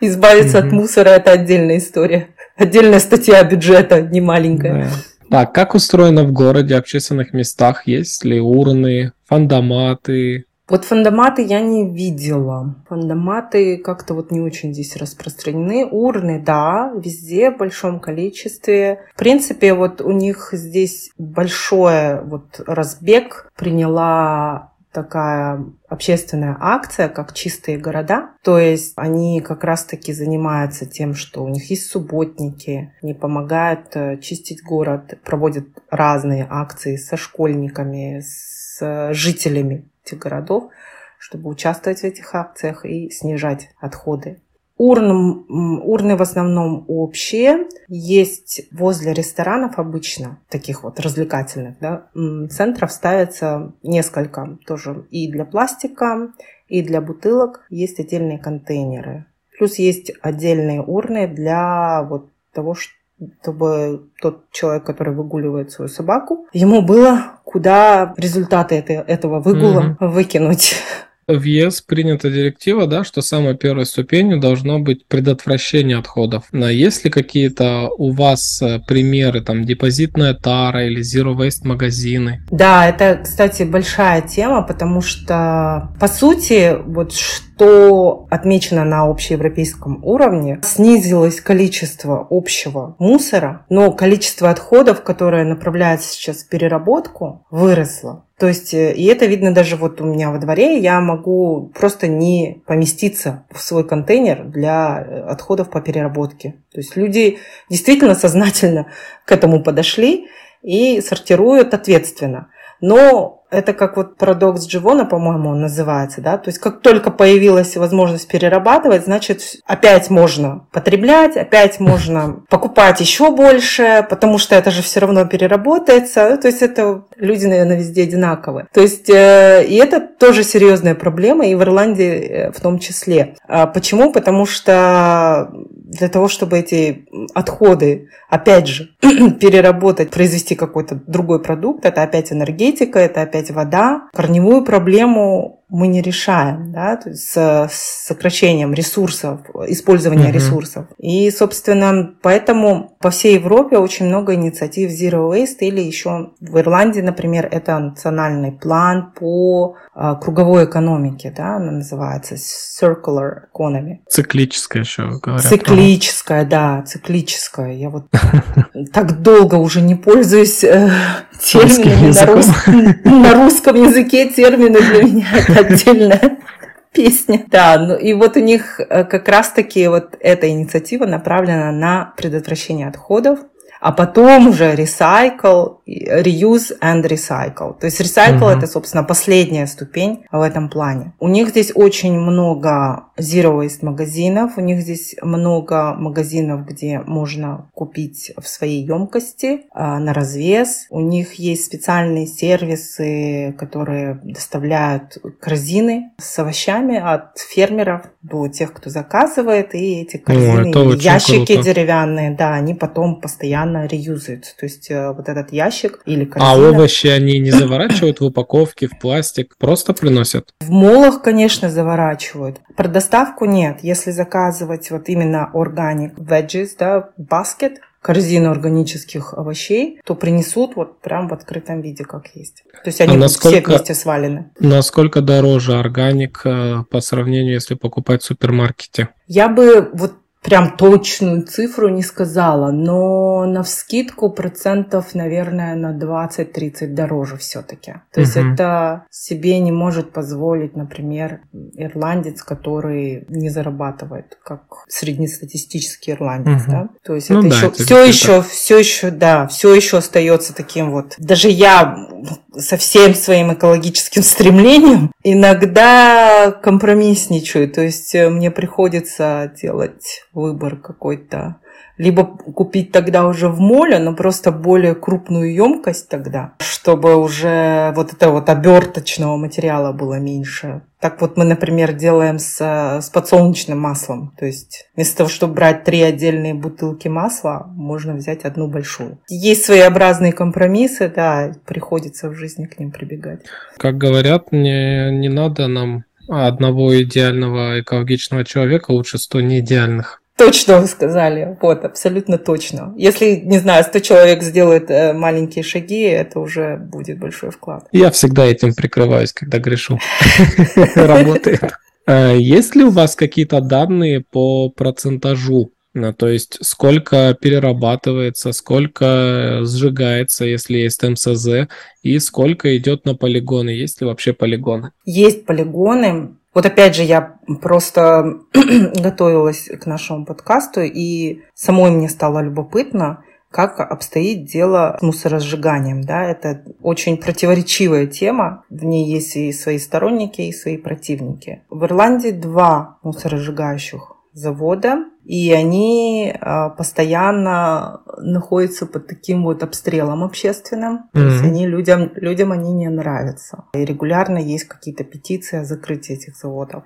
избавиться от мусора это отдельная история. Отдельная статья бюджета, не маленькая. Так, как устроено в городе, общественных местах? Есть ли урны, фандоматы, вот фандоматы я не видела. Фандоматы как-то вот не очень здесь распространены. Урны, да, везде в большом количестве. В принципе, вот у них здесь большой вот разбег приняла такая общественная акция, как «Чистые города». То есть они как раз-таки занимаются тем, что у них есть субботники, они помогают э, чистить город, проводят разные акции со школьниками, с жителями этих городов, чтобы участвовать в этих акциях и снижать отходы. Урны, урны в основном общие. Есть возле ресторанов обычно, таких вот развлекательных, да, центров ставится несколько тоже и для пластика, и для бутылок. Есть отдельные контейнеры. Плюс есть отдельные урны для вот того, чтобы тот человек, который выгуливает свою собаку, ему было куда результаты этого выгула mm-hmm. выкинуть. В ЕС принята директива, да, что самой первой ступенью должно быть предотвращение отходов. Но есть ли какие-то у вас э, примеры, там, депозитная тара или Zero Waste магазины? Да, это, кстати, большая тема, потому что, по сути, вот что отмечено на общеевропейском уровне, снизилось количество общего мусора, но количество отходов, которое направляется сейчас в переработку, выросло. То есть, э, и это видно даже вот у меня во дворе, я могу просто не поместиться в свой контейнер для э, отходов по переработке. То есть люди действительно сознательно к этому подошли и сортируют ответственно. Но это как вот парадокс Дживона, по-моему, он называется, да, то есть как только появилась возможность перерабатывать, значит, опять можно потреблять, опять можно *laughs* покупать еще больше, потому что это же все равно переработается, то есть это люди, наверное, везде одинаковые. То есть, э, и это тоже серьезная проблема, и в Ирландии э, в том числе. А почему? Потому что для того, чтобы эти отходы, опять же, *clears throat* переработать, произвести какой-то другой продукт, это опять энергетика, это опять вода. Корневую проблему мы не решаем, да, то есть с сокращением ресурсов, использования uh-huh. ресурсов. И, собственно, поэтому по всей Европе очень много инициатив Zero Waste или еще в Ирландии, например, это национальный план по а, круговой экономике, да, она называется Circular Economy. Циклическая еще говорят. Циклическая, да, циклическая. Я вот *laughs* так долго уже не пользуюсь э, терминами *laughs* на русском, языке термины для меня *laughs* отдельная *laughs* песня. Да, ну и вот у них э, как раз-таки вот эта инициатива направлена на предотвращение отходов, а потом уже recycle, reuse and recycle. То есть recycle uh-huh. это, собственно, последняя ступень в этом плане. У них здесь очень много zero waste магазинов, у них здесь много магазинов, где можно купить в своей емкости а, на развес. У них есть специальные сервисы, которые доставляют корзины с овощами от фермеров до тех, кто заказывает, и эти корзины, О, ящики круто. деревянные, да, они потом постоянно реюзаются. То есть э, вот этот ящик или а корзина... А овощи они не заворачивают в упаковки, в пластик, просто приносят? В молах, конечно, заворачивают. Про доставку нет. Если заказывать вот именно organic veggies, да, basket, корзину органических овощей, то принесут вот прям в открытом виде, как есть. То есть они а насколько, все вместе свалены. Насколько дороже органик э, по сравнению, если покупать в супермаркете? Я бы вот прям точную цифру не сказала, но на вскидку процентов, наверное, на 20-30 дороже все-таки. То есть это себе не может позволить, например, ирландец, который не зарабатывает, как среднестатистический ирландец, угу. да. То есть ну, это да, еще, это все еще, все еще, да, все еще остается таким вот. Даже я со всем своим экологическим *laughs* стремлением иногда компромиссничаю. То есть э, мне приходится делать выбор какой-то. Либо купить тогда уже в моле, но просто более крупную емкость тогда, чтобы уже вот этого вот оберточного материала было меньше. Так вот мы, например, делаем с, с подсолнечным маслом. То есть вместо того, чтобы брать три отдельные бутылки масла, можно взять одну большую. Есть своеобразные компромиссы, да, приходится в жизни к ним прибегать. Как говорят, не, не надо нам одного идеального экологичного человека, лучше сто неидеальных. Точно вы сказали. Вот, абсолютно точно. Если, не знаю, 100 человек сделает э, маленькие шаги, это уже будет большой вклад. Я всегда этим прикрываюсь, когда грешу. *laughs* Работает. Есть ли у вас какие-то данные по процентажу ну, то есть сколько перерабатывается, сколько сжигается, если есть МСЗ, и сколько идет на полигоны. Есть ли вообще полигоны? Есть полигоны. Вот опять же, я просто *clears throat* готовилась к нашему подкасту, и самой мне стало любопытно, как обстоит дело с мусоросжиганием. Да? Это очень противоречивая тема. В ней есть и свои сторонники, и свои противники. В Ирландии два мусоросжигающих завода, и они а, постоянно находятся под таким вот обстрелом общественным. Mm-hmm. То есть они людям, людям они не нравятся. И регулярно есть какие-то петиции о закрытии этих заводов.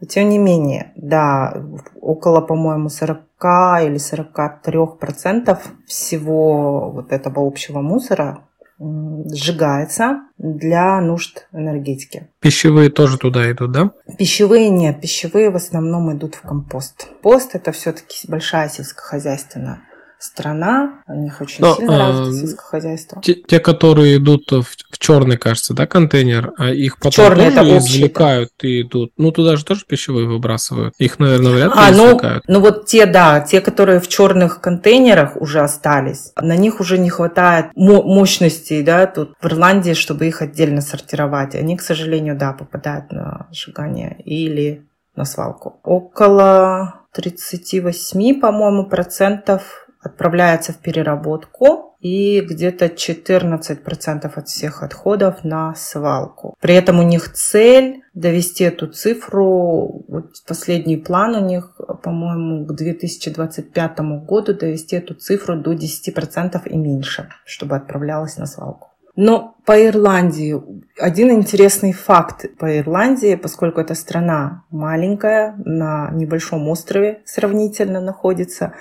Но тем не менее, да, около, по-моему, 40 или 43 процентов всего вот этого общего мусора сжигается для нужд энергетики. Пищевые тоже туда идут, да? Пищевые нет, пищевые в основном идут в компост. Пост это все-таки большая сельскохозяйственная страна, у них очень Но, сильно а, развито сельское хозяйство. Те, те, которые идут в, в черный, кажется, да, контейнер, а их потом черный тоже это извлекают и идут. Ну, туда же тоже пищевые выбрасывают. Их, наверное, вряд ли а, ну, извлекают. Ну, ну вот те, да, те, которые в черных контейнерах уже остались, на них уже не хватает мощностей, да, тут в Ирландии, чтобы их отдельно сортировать. Они, к сожалению, да, попадают на сжигание или на свалку. Около 38, по-моему, процентов отправляется в переработку и где-то 14% от всех отходов на свалку. При этом у них цель довести эту цифру, вот последний план у них, по-моему, к 2025 году довести эту цифру до 10% и меньше, чтобы отправлялась на свалку. Но по Ирландии один интересный факт по Ирландии, поскольку эта страна маленькая, на небольшом острове сравнительно находится,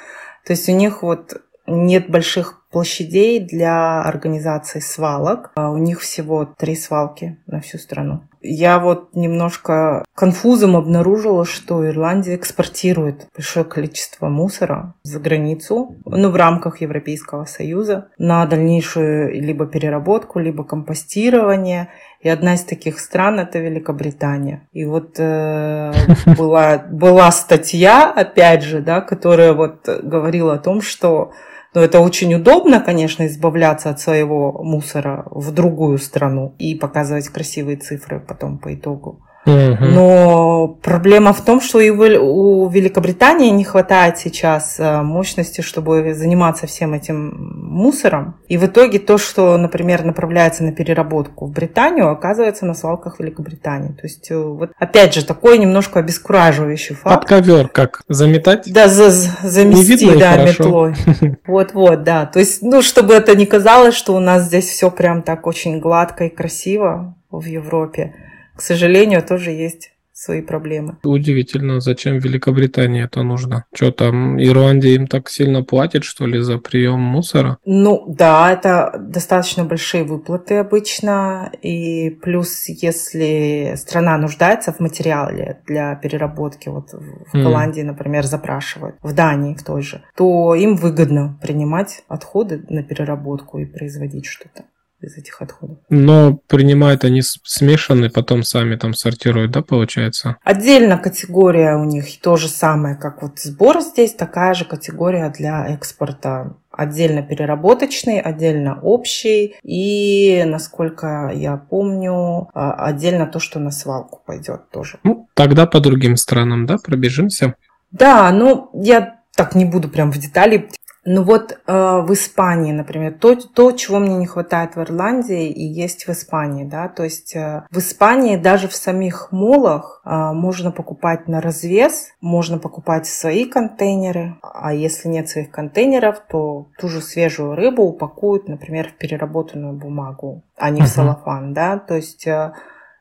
то есть у них вот нет больших площадей для организации свалок. А у них всего три свалки на всю страну. Я вот немножко конфузом обнаружила, что Ирландия экспортирует большое количество мусора за границу, ну, в рамках Европейского Союза, на дальнейшую либо переработку, либо компостирование. И одна из таких стран это Великобритания. И вот э, *laughs* была, была статья, опять же, да, которая вот говорила о том, что но это очень удобно, конечно, избавляться от своего мусора в другую страну и показывать красивые цифры потом по итогу. Но проблема в том, что и у Великобритании не хватает сейчас э, мощности, чтобы заниматься всем этим мусором. И в итоге то, что, например, направляется на переработку в Британию, оказывается на свалках Великобритании. То есть, э, вот опять же, такой немножко обескураживающий факт. Под ковер как? Заметать? Да, за, замести, да, метлой. *laughs* Вот-вот, да. То есть, ну, чтобы это не казалось, что у нас здесь все прям так очень гладко и красиво в Европе к сожалению, тоже есть свои проблемы. Удивительно, зачем Великобритании это нужно? Что там, Ирландия им так сильно платит, что ли, за прием мусора? Ну, да, это достаточно большие выплаты обычно. И плюс, если страна нуждается в материале для переработки, вот в Голландии, mm. например, запрашивают, в Дании в той же, то им выгодно принимать отходы на переработку и производить что-то из этих отходов. Но принимают они смешанные, потом сами там сортируют, да, получается? Отдельно категория у них то же самое, как вот сбор здесь, такая же категория для экспорта. Отдельно переработочный, отдельно общий и, насколько я помню, а, отдельно то, что на свалку пойдет тоже. Ну, тогда по другим странам, да, пробежимся? Да, ну, я так не буду прям в детали ну вот э, в Испании, например, то, то, чего мне не хватает в Ирландии и есть в Испании, да, то есть э, в Испании даже в самих молах э, можно покупать на развес, можно покупать свои контейнеры, а если нет своих контейнеров, то ту же свежую рыбу упакуют, например, в переработанную бумагу, а не uh-huh. в салофан, да, то есть э,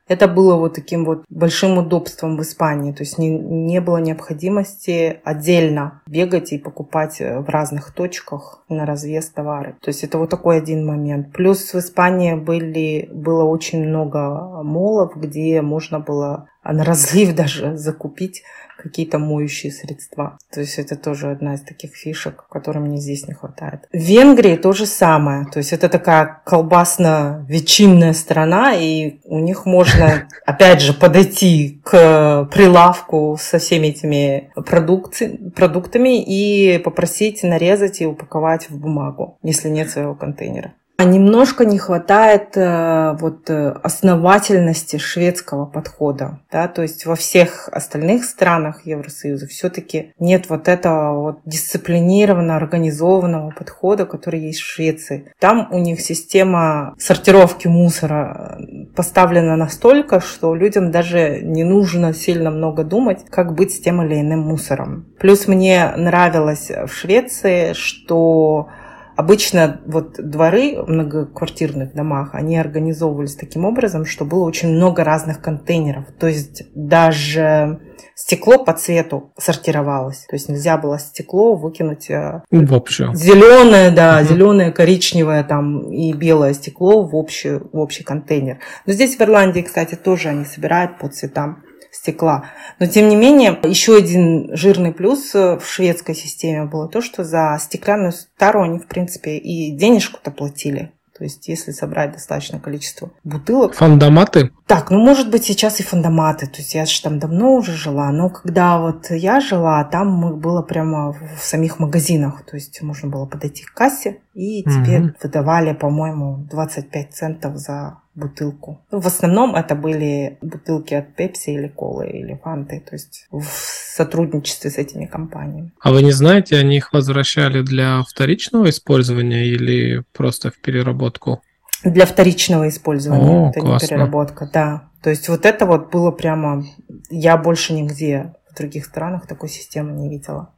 это было вот таким вот большим удобством в Испании. То есть не, не было необходимости отдельно бегать и покупать э, в разных точках на развес товары. То есть это вот такой один момент. Плюс в Испании были, было очень много молов, где можно было на разлив *laughs* даже закупить какие-то моющие средства. То есть это тоже одна из таких фишек, которой мне здесь не хватает. В Венгрии то же самое. То есть это такая колбасно-ветчинная страна, и у них можно, *laughs* опять же, подойти к прилавку со всеми этими продукти- продуктами и попросить нарезать и упаковать в бумагу, если нет своего контейнера. А немножко не хватает э, вот э, основательности шведского подхода, да, то есть во всех остальных странах Евросоюза все-таки нет вот этого вот дисциплинированного, организованного подхода, который есть в Швеции. Там у них система сортировки мусора э, поставлена настолько, что людям даже не нужно сильно много думать, как быть с тем или иным мусором. Плюс мне нравилось в Швеции, что Обычно вот дворы в многоквартирных домах, они организовывались таким образом, что было очень много разных контейнеров. То есть даже стекло по цвету сортировалось. То есть нельзя было стекло выкинуть э, вообще. Зеленое, да, угу. зеленое, коричневое там и белое стекло в общий, в общий контейнер. Но здесь в Ирландии, кстати, тоже они собирают по цветам стекла. Но тем не менее, еще один жирный плюс в шведской системе было то, что за стеклянную тару они, в принципе, и денежку-то платили. То есть, если собрать достаточное количество бутылок... Фандоматы? Так, ну, может быть, сейчас и фандоматы. То есть, я же там давно уже жила. Но когда вот я жила, там было прямо в самих магазинах. То есть, можно было подойти к кассе, и тебе угу. выдавали, по-моему, 25 центов за бутылку. Ну, в основном это были бутылки от Пепси или Колы или Фанты, то есть в сотрудничестве с этими компаниями. А вы не знаете, они их возвращали для вторичного использования или просто в переработку? Для вторичного использования, О, это классно. не переработка, да. То есть вот это вот было прямо... Я больше нигде в других странах такой системы не видела.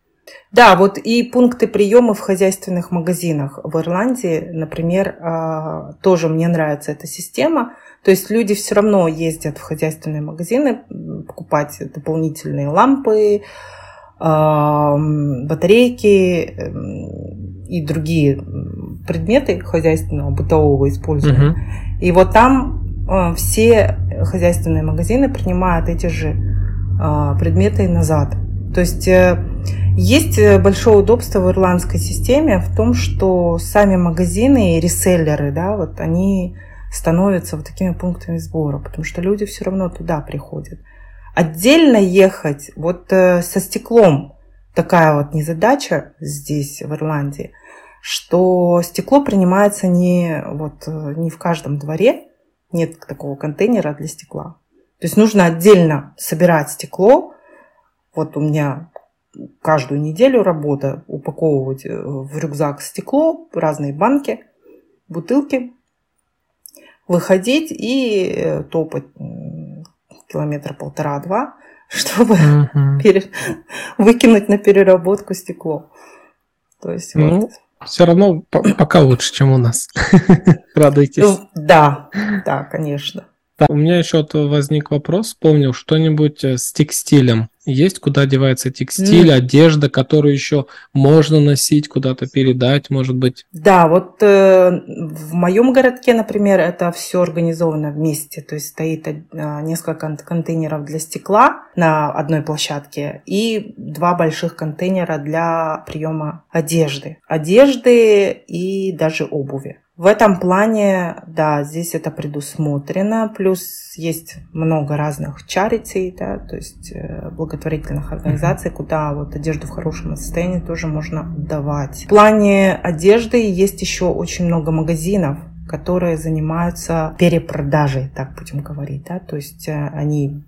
Да, вот и пункты приема в хозяйственных магазинах. В Ирландии, например, а, тоже мне нравится эта система. То есть люди все равно ездят в хозяйственные магазины покупать дополнительные лампы, а, батарейки эм, и другие предметы хозяйственного бытового использования. Угу. И вот там а, все хозяйственные магазины принимают эти же предметы назад. То есть э, есть э, большое удобство в ирландской системе в том, что сами магазины и реселлеры, да, вот они становятся вот такими пунктами сбора, потому что люди все равно туда приходят. Отдельно ехать вот э, со стеклом такая вот незадача здесь, в Ирландии, что стекло принимается не, вот, не в каждом дворе, нет такого контейнера для стекла. То есть нужно отдельно собирать стекло, вот у меня каждую неделю работа упаковывать э, в рюкзак стекло, разные банки, бутылки, выходить и э, топать километра полтора-два, *laughs* чтобы угу. пере... выкинуть на переработку стекло. То есть ну, вот. Все равно пока лучше, чем у нас. *laughs* Радуйтесь. Ну, да, да, конечно. Так, у меня еще возник вопрос. Вспомнил что-нибудь э, с текстилем. Есть куда девается текстиль, mm. одежда, которую еще можно носить, куда-то передать, может быть? Да, вот э, в моем городке, например, это все организовано вместе. То есть стоит э, несколько контейнеров для стекла на одной площадке и два больших контейнера для приема одежды. Одежды и даже обуви. В этом плане, да, здесь это предусмотрено. Плюс есть много разных чаритей, да, то есть э, благотворительных организаций, куда вот одежду в хорошем состоянии тоже можно давать. В плане одежды есть еще очень много магазинов, которые занимаются перепродажей, так будем говорить, да, то есть э, они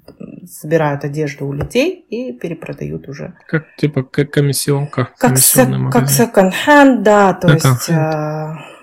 собирают одежду у людей и перепродают уже. Как типа как комиссионка. Как, се- как second-hand, да, то second есть...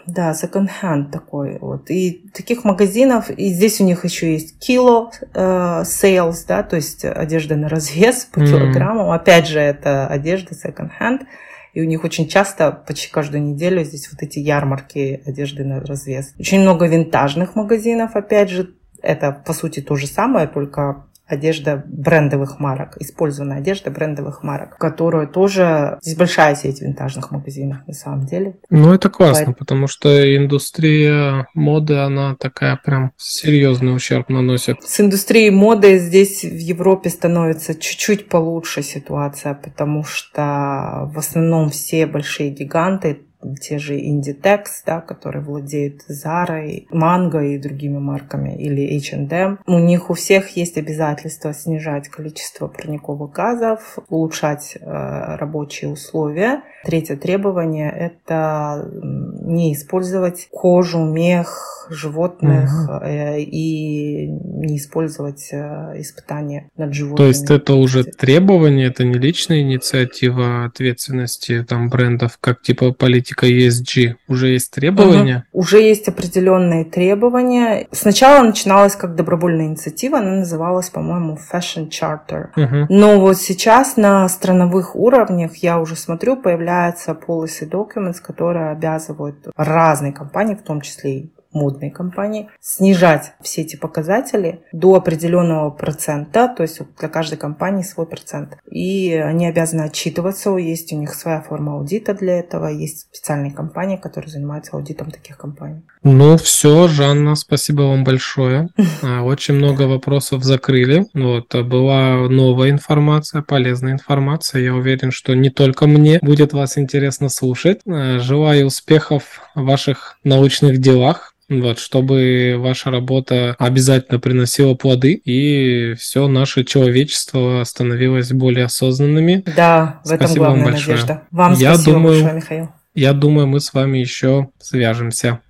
Да, second-hand такой вот. И таких магазинов, и здесь у них еще есть кило э, sales, да, то есть одежда на развес по mm-hmm. килограмму. Опять же, это одежда second-hand. И у них очень часто, почти каждую неделю здесь вот эти ярмарки одежды на развес. Очень много винтажных магазинов, опять же, это по сути то же самое, только одежда брендовых марок, использованная одежда брендовых марок, которая тоже... Здесь большая сеть винтажных магазинов на самом деле. Ну, это классно, Поэтому... потому что индустрия моды, она такая прям серьезный ущерб наносит. С индустрией моды здесь в Европе становится чуть-чуть получше ситуация, потому что в основном все большие гиганты те же Inditex, да, которые владеют Zara, Mango и другими марками, или H&M. У них у всех есть обязательство снижать количество парниковых газов, улучшать э, рабочие условия. Третье требование – это не использовать кожу, мех животных угу. э, и не использовать э, испытания над животными. То есть это уже требование, это не личная инициатива ответственности там брендов, как типа политика политика ESG? Уже есть требования? Угу. Уже есть определенные требования. Сначала начиналась как добровольная инициатива, она называлась, по-моему, Fashion Charter. Угу. Но вот сейчас на страновых уровнях, я уже смотрю, появляются policy documents, которые обязывают разные компании, в том числе и модные компании, снижать все эти показатели до определенного процента, то есть для каждой компании свой процент. И они обязаны отчитываться, есть у них своя форма аудита для этого, есть специальные компании, которые занимаются аудитом таких компаний. Ну все, Жанна, спасибо вам большое. *laughs* А, очень много вопросов закрыли. Вот, была новая информация, полезная информация. Я уверен, что не только мне будет вас интересно слушать. А, желаю успехов в ваших научных делах. Вот, чтобы ваша работа обязательно приносила плоды, и все наше человечество становилось более осознанными. Да, в этом спасибо главная вам большое. надежда. Вам я спасибо думаю, большое, Михаил. Я думаю, мы с вами еще свяжемся.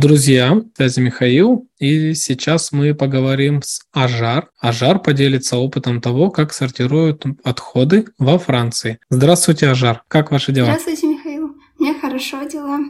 Друзья, связи Михаил, и сейчас мы поговорим с Ажар. Ажар поделится опытом того, как сортируют отходы во Франции. Здравствуйте, Ажар. Как ваши дела? Здравствуйте, Михаил. Мне хорошо дела.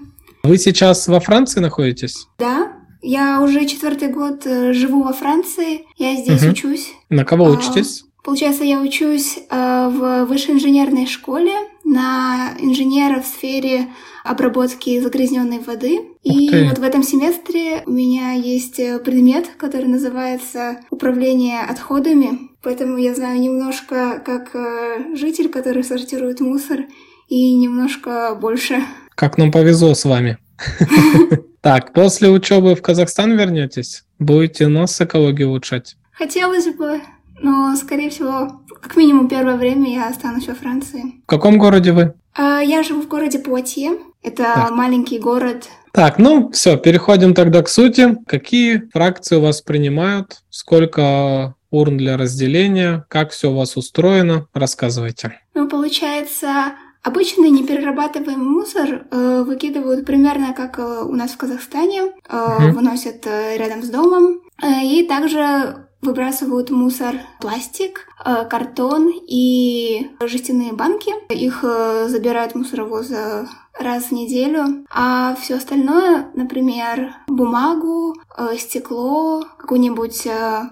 Вы сейчас во Франции находитесь? Да, я уже четвертый год э, живу во Франции. Я здесь угу. учусь. На кого учитесь? Получается, я учусь э, в высшей инженерной школе на инженера в сфере обработки загрязненной воды. И вот в этом семестре у меня есть э, предмет, который называется управление отходами. Поэтому я знаю немножко как э, житель, который сортирует мусор, и немножко больше. Как нам повезло с вами. *laughs* *laughs* Так, после учебы в Казахстан вернетесь? Будете нас с экологией улучшать? Хотелось бы, но, скорее всего, как минимум первое время я останусь во Франции. В каком городе вы? А, я живу в городе Пуатье. Это маленький город. Так, ну все, переходим тогда к сути. Какие фракции у вас принимают? Сколько урн для разделения? Как все у вас устроено? Рассказывайте. Ну, получается, Обычный неперерабатываемый мусор э, выкидывают примерно как э, у нас в Казахстане, э, угу. выносят э, рядом с домом. Э, и также выбрасывают мусор пластик, э, картон и жестяные банки. Их э, забирают мусоровозы раз в неделю, а все остальное, например, бумагу, э, стекло, какую-нибудь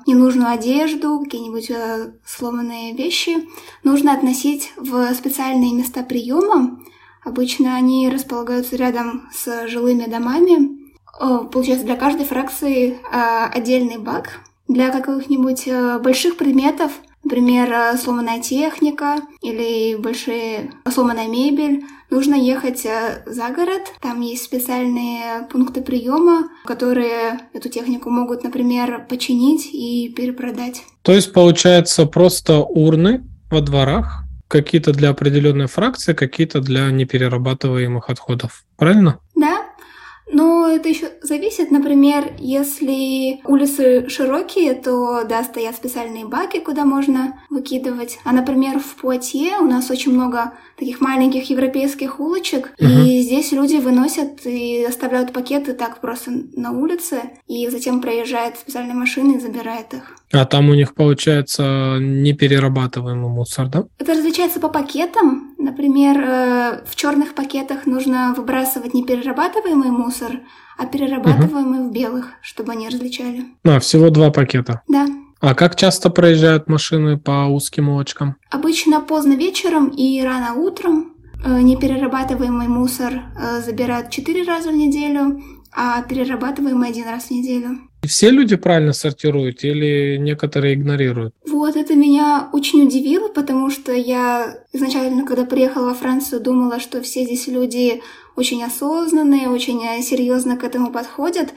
ненужную одежду, какие-нибудь сломанные вещи, нужно относить в специальные места приема. Обычно они располагаются рядом с жилыми домами. Получается, для каждой фракции отдельный бак, для каких-нибудь э, больших предметов, например, э, сломанная техника или большие сломанная мебель, нужно ехать э, за город. Там есть специальные пункты приема, которые эту технику могут, например, починить и перепродать. То есть получается просто урны во дворах, какие-то для определенной фракции, какие-то для неперерабатываемых отходов. Правильно? Но это еще зависит, например, если улицы широкие, то да, стоят специальные баки, куда можно выкидывать. А, например, в Пуатье у нас очень много таких маленьких европейских улочек, угу. и здесь люди выносят и оставляют пакеты так просто на улице, и затем проезжает специальная машина и забирает их. А там у них получается неперерабатываемый мусор, да? Это различается по пакетам. Например, э, в черных пакетах нужно выбрасывать неперерабатываемый мусор, а перерабатываемый угу. в белых, чтобы они различали. А, всего два пакета. Да. А как часто проезжают машины по узким улочкам? Обычно поздно вечером и рано утром. Э, неперерабатываемый мусор э, забирают четыре раза в неделю, а перерабатываемый один раз в неделю. Все люди правильно сортируют или некоторые игнорируют? Вот это меня очень удивило, потому что я изначально, когда приехала во Францию, думала, что все здесь люди очень осознанные, очень серьезно к этому подходят.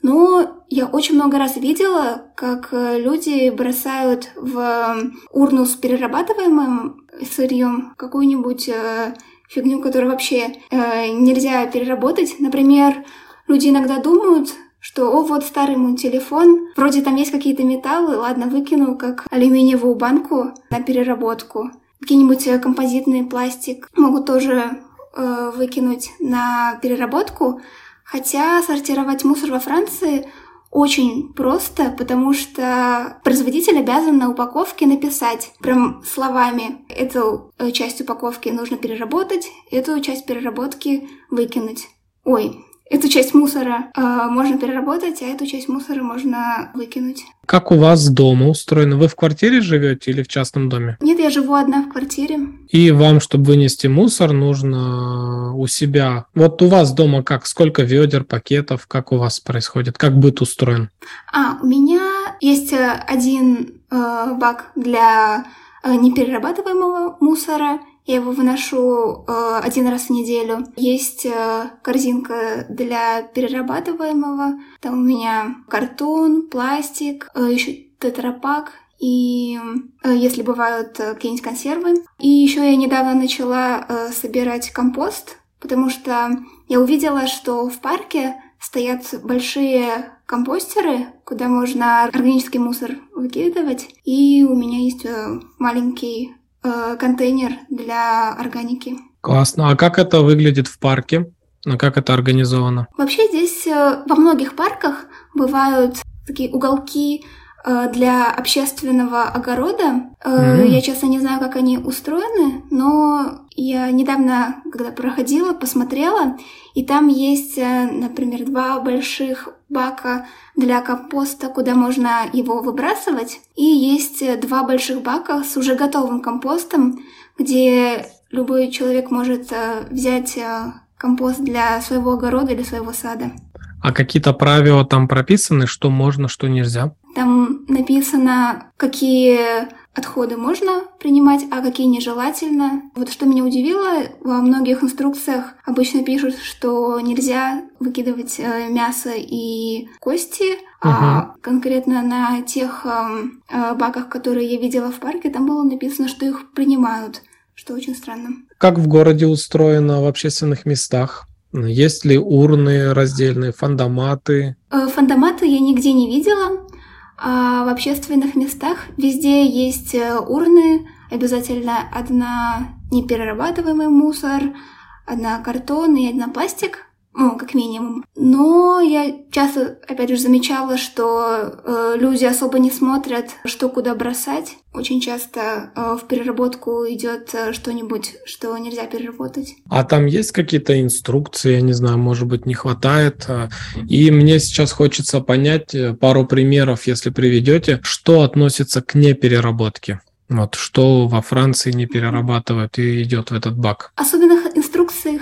Но я очень много раз видела, как люди бросают в урну с перерабатываемым сырьем какую-нибудь э, фигню, которую вообще э, нельзя переработать. Например, люди иногда думают, что, о, вот старый мой телефон, вроде там есть какие-то металлы, ладно, выкину как алюминиевую банку на переработку. Какие-нибудь э, композитный пластик могут тоже э, выкинуть на переработку. Хотя сортировать мусор во Франции очень просто, потому что производитель обязан на упаковке написать прям словами эту э, часть упаковки нужно переработать, эту часть переработки выкинуть. Ой, эту часть мусора э, можно переработать, а эту часть мусора можно выкинуть. Как у вас дома устроено? Вы в квартире живете или в частном доме? Нет, я живу одна в квартире. И вам, чтобы вынести мусор, нужно у себя. Вот у вас дома как? Сколько ведер, пакетов? Как у вас происходит? Как быт устроен? А, у меня есть э, один э, бак для э, неперерабатываемого мусора я его выношу э, один раз в неделю. Есть э, корзинка для перерабатываемого. Там у меня картон, пластик, э, еще тетрапак и э, если бывают э, какие-нибудь консервы. И еще я недавно начала э, собирать компост, потому что я увидела, что в парке стоят большие компостеры, куда можно органический мусор выкидывать. И у меня есть маленький э, контейнер для органики. Классно. А как это выглядит в парке? Ну, как это организовано? Вообще здесь э, во многих парках бывают такие уголки э, для общественного огорода. Mm-hmm. Я, честно, не знаю, как они устроены, но я недавно, когда проходила, посмотрела, и там есть, например, два больших бака для компоста, куда можно его выбрасывать. И есть два больших бака с уже готовым компостом, где любой человек может э, взять э, компост для своего огорода или своего сада. А какие-то правила там прописаны, что можно, что нельзя? Там написано, какие отходы можно принимать, а какие нежелательно. Вот что меня удивило, во многих инструкциях обычно пишут, что нельзя выкидывать э, мясо и кости, угу. а конкретно на тех эм, э, баках, которые я видела в парке, там было написано, что их принимают, что очень странно. Как в городе устроено в общественных местах? Есть ли урны раздельные, фандоматы? Э, фандоматы я нигде не видела. А в общественных местах везде есть э, урны, обязательно одна неперерабатываемый мусор, одна картон и одна пластик, ну, как минимум. Но я часто, опять же, замечала, что э, люди особо не смотрят, что куда бросать. Очень часто э, в переработку идет э, что-нибудь, что нельзя переработать. А там есть какие-то инструкции, я не знаю, может быть, не хватает. Э, и мне сейчас хочется понять э, пару примеров, если приведете, что относится к непереработке. Вот что во Франции не перерабатывают и идет в этот бак. Особенных инструкций,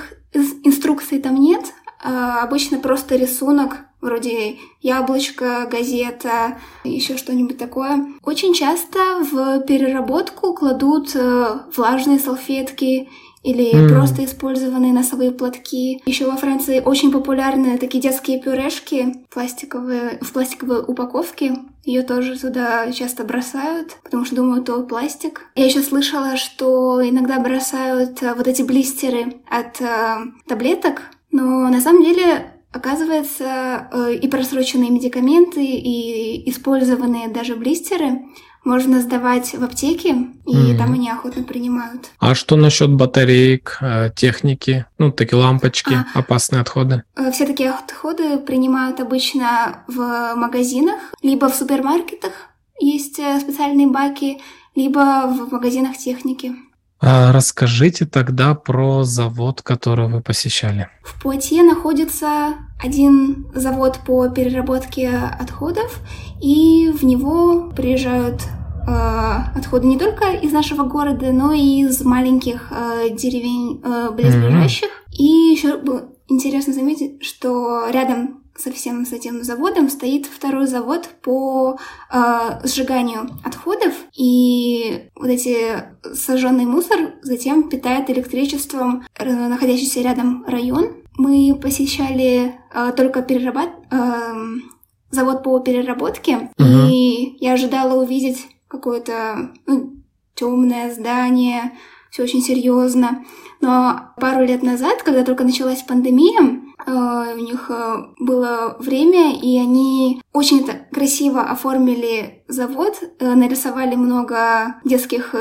инструкций там нет, обычно просто рисунок, вроде яблочко, газета, еще что-нибудь такое. Очень часто в переработку кладут э, влажные салфетки или mm. просто использованные носовые платки. Еще во Франции очень популярны такие детские пюрешки пластиковые, в пластиковой упаковке. Ее тоже туда часто бросают, потому что думают, то пластик. Я еще слышала, что иногда бросают э, вот эти блистеры от э, таблеток, но на самом деле Оказывается, э, и просроченные медикаменты, и использованные даже блистеры можно сдавать в аптеке, и mm. там они охотно принимают. А что насчет батареек, э, техники, ну, такие лампочки, а, опасные отходы? Э, все такие отходы принимают обычно в магазинах, либо в супермаркетах есть специальные баки, либо в магазинах техники. А расскажите тогда про завод, который вы посещали. В Пуатье находится один завод по переработке отходов, и в него приезжают э, отходы не только из нашего города, но и из маленьких э, деревень э, близлежащих. Mm-hmm. И еще интересно заметить, что рядом совсем с этим заводом стоит второй завод по э, сжиганию отходов, и вот эти сожженный мусор затем питает электричеством находящийся рядом район. Мы посещали э, только перерабат... э, завод по переработке, uh-huh. и я ожидала увидеть какое-то ну, темное здание, все очень серьезно. Но пару лет назад, когда только началась пандемия, Э, у них э, было время, и они очень красиво оформили завод, э, нарисовали много детских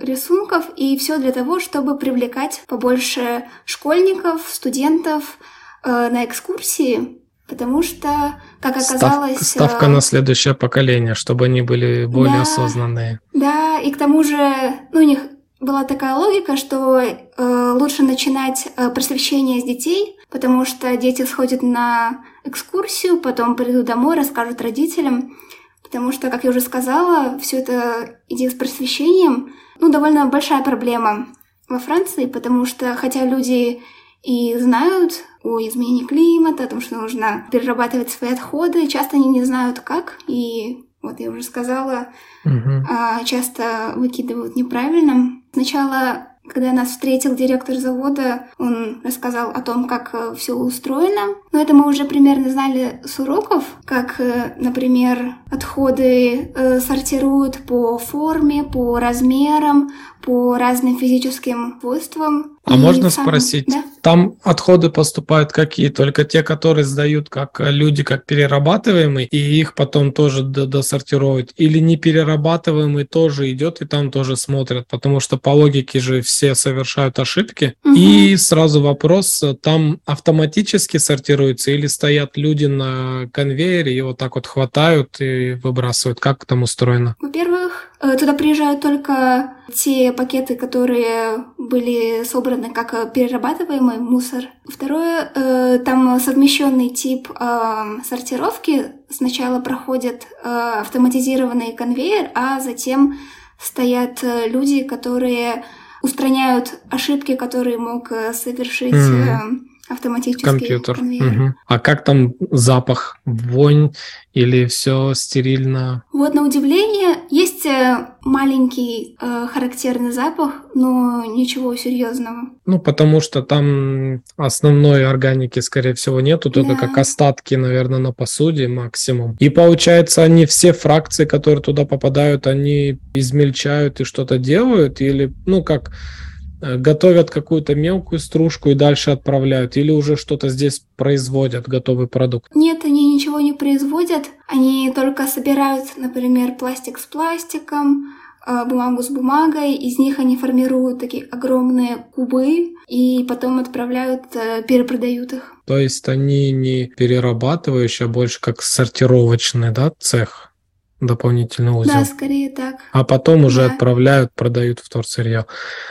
рисунков, и все для того, чтобы привлекать побольше школьников, студентов на экскурсии, потому что, как оказалось... Став, ставка на следующее поколение, чтобы они были более да, осознанные. Да, и к тому же, ну, у них была такая логика, что э, лучше начинать э, просвещение с детей, потому что дети сходят на экскурсию, потом придут домой, расскажут родителям, потому что, как я уже сказала, все это идея с просвещением, ну, довольно большая проблема во Франции, потому что, хотя люди и знают о изменении климата, о том, что нужно перерабатывать свои отходы, часто они не знают как, и вот я уже сказала, угу. часто выкидывают неправильно. Сначала когда нас встретил директор завода, он рассказал о том, как э, все устроено. Но это мы уже примерно знали с уроков, как, э, например, отходы э, сортируют по форме, по размерам, по разным физическим свойствам. А и можно сам... спросить, да? там отходы поступают какие? Только те, которые сдают как люди, как перерабатываемые, и их потом тоже досортируют? Или не перерабатываемый тоже идет и там тоже смотрят? Потому что по логике же все совершают ошибки. Угу. И сразу вопрос, там автоматически сортируется или стоят люди на конвейере и вот так вот хватают и выбрасывают? Как там устроено? Во-первых, э, туда приезжают только те пакеты, которые были собраны как перерабатываемый мусор. Второе, э, там совмещенный тип э, сортировки. Сначала проходит автоматизированный конвейер, а затем стоят люди, которые устраняют ошибки, которые мог совершить mm автоматический компьютер. Угу. А как там запах, вонь или все стерильно? Вот на удивление есть э, маленький э, характерный запах, но ничего серьезного. Ну потому что там основной органики, скорее всего, нету, только да. как остатки, наверное, на посуде максимум. И получается, они все фракции, которые туда попадают, они измельчают и что-то делают, или ну как готовят какую-то мелкую стружку и дальше отправляют, или уже что-то здесь производят, готовый продукт? Нет, они ничего не производят, они только собирают, например, пластик с пластиком, э, бумагу с бумагой, из них они формируют такие огромные кубы и потом отправляют, э, перепродают их. То есть они не перерабатывающие, а больше как сортировочный, да, цех? Дополнительный узел. Да, скорее так. А потом уже да. отправляют, продают в торсырье.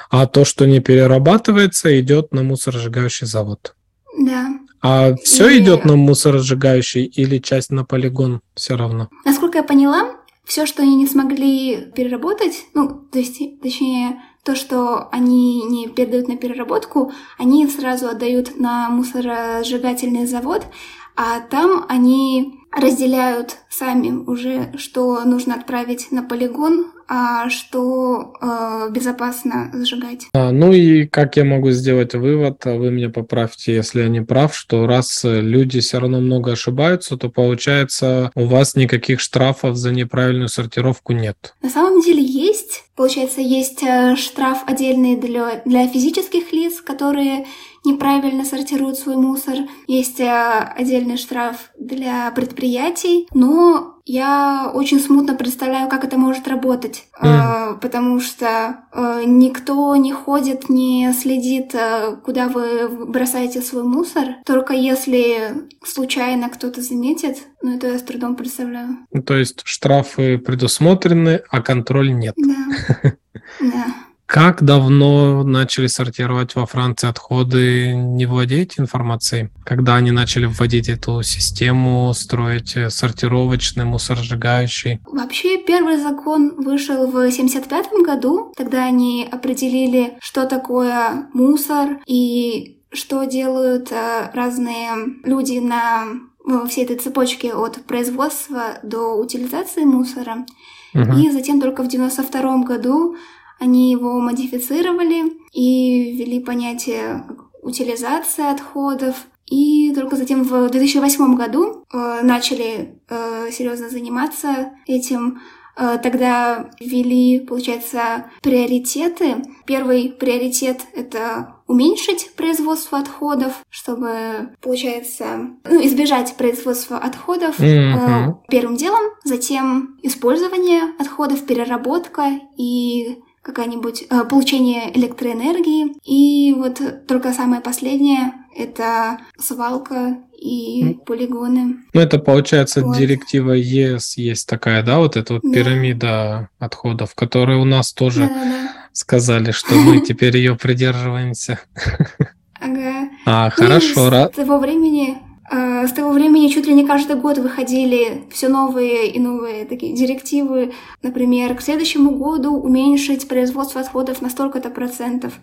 А то, что не перерабатывается, идет на мусоросжигающий завод. Да. А все и... идет на мусоросжигающий или часть на полигон все равно? Насколько я поняла, все, что они не смогли переработать, ну, то есть, точнее, то, что они не передают на переработку, они сразу отдают на мусоросжигательный завод, а там они разделяют сами уже, что нужно отправить на полигон, что э, безопасно сжигать. А, ну и как я могу сделать вывод, а вы меня поправьте, если я не прав, что раз люди все равно много ошибаются, то получается у вас никаких штрафов за неправильную сортировку нет. На самом деле есть. Получается, есть э, штраф отдельный для, для физических лиц, которые неправильно сортируют свой мусор. Есть э, отдельный штраф для предприятий, но я очень смутно представляю, как это может работать, mm. потому что э, никто не ходит, не следит, куда вы бросаете свой мусор. Только если случайно кто-то заметит, ну это я с трудом представляю. То есть штрафы предусмотрены, а контроль нет. Да. *laughs* Да. Как давно начали сортировать во Франции отходы? Не владеете информацией? Когда они начали вводить эту систему, строить э, сортировочный, мусоросжигающий? Вообще, первый закон вышел в 75 году. Тогда они определили, что такое мусор и что делают э, разные люди на всей этой цепочке от производства до утилизации мусора. Угу. И затем только в 92 году они его модифицировали и ввели понятие утилизация отходов. И только затем в 2008 году э, начали э, серьезно заниматься этим. Э, тогда ввели, получается, приоритеты. Первый приоритет — это уменьшить производство отходов, чтобы, получается, ну, избежать производства отходов mm-hmm. первым делом, затем использование отходов, переработка и какая-нибудь э, получение электроэнергии. И вот только самое последнее — это свалка и полигоны. Ну, это получается вот. директива ЕС есть такая, да, вот эта вот да. пирамида отходов, которая у нас тоже Да-да-да. сказали, что мы теперь ее придерживаемся. Ага. А, хорошо. С того времени с того времени чуть ли не каждый год выходили все новые и новые такие директивы. Например, к следующему году уменьшить производство отходов на столько-то процентов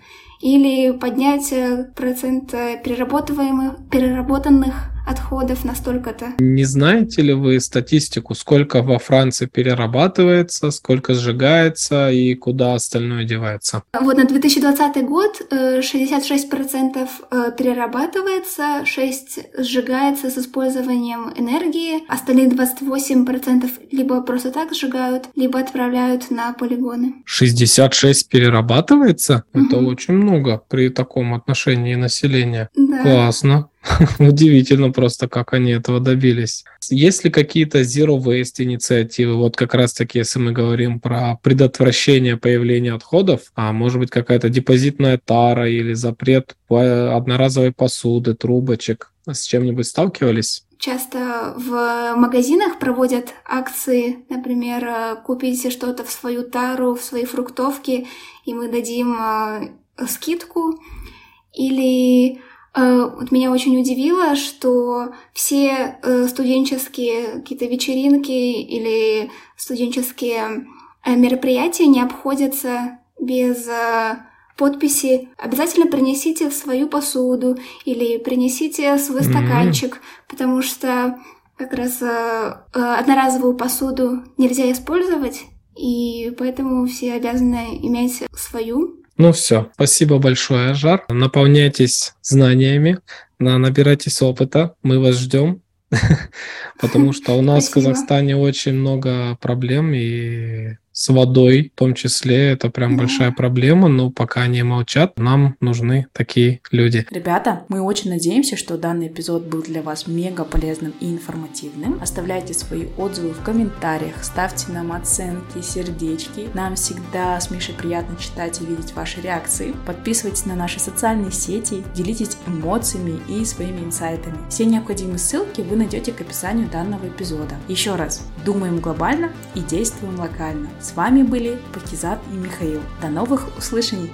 или поднять э, процент э, переработываемых, переработанных отходов на столько-то. Не знаете ли вы статистику, сколько во Франции перерабатывается, сколько сжигается и куда остальное девается? Вот на 2020 год 66% перерабатывается, 6% сжигается с использованием энергии, остальные 28% либо просто так сжигают, либо отправляют на полигоны. 66 перерабатывается? Угу. Это очень много при таком отношении населения. Да. Классно. *laughs* Удивительно просто, как они этого добились. Есть ли какие-то zero waste инициативы? Вот как раз таки, если мы говорим про предотвращение появления отходов, а может быть какая-то депозитная тара или запрет одноразовой посуды, трубочек, с чем-нибудь сталкивались? Часто в магазинах проводят акции, например, купите что-то в свою тару, в свои фруктовки, и мы дадим э, скидку. Или Э, меня очень удивило, что все э, студенческие какие-то вечеринки или студенческие э, мероприятия не обходятся без подписи «Обязательно принесите свою посуду» или «Принесите свой mm-hmm. стаканчик», потому что как раз одноразовую посуду нельзя использовать, и поэтому все обязаны иметь свою. Ну все, спасибо большое, Жар. Наполняйтесь знаниями, набирайтесь опыта, мы вас ждем, *laughs* потому что у нас в Казахстане очень много проблем и с водой, в том числе, это прям да. большая проблема, но пока они молчат, нам нужны такие люди. Ребята, мы очень надеемся, что данный эпизод был для вас мега полезным и информативным. Оставляйте свои отзывы в комментариях, ставьте нам оценки, сердечки. Нам всегда с Мишей приятно читать и видеть ваши реакции. Подписывайтесь на наши социальные сети, делитесь эмоциями и своими инсайтами. Все необходимые ссылки вы найдете к описанию данного эпизода. Еще раз, думаем глобально и действуем локально. С вами были Пакизат и Михаил. До новых услышаний!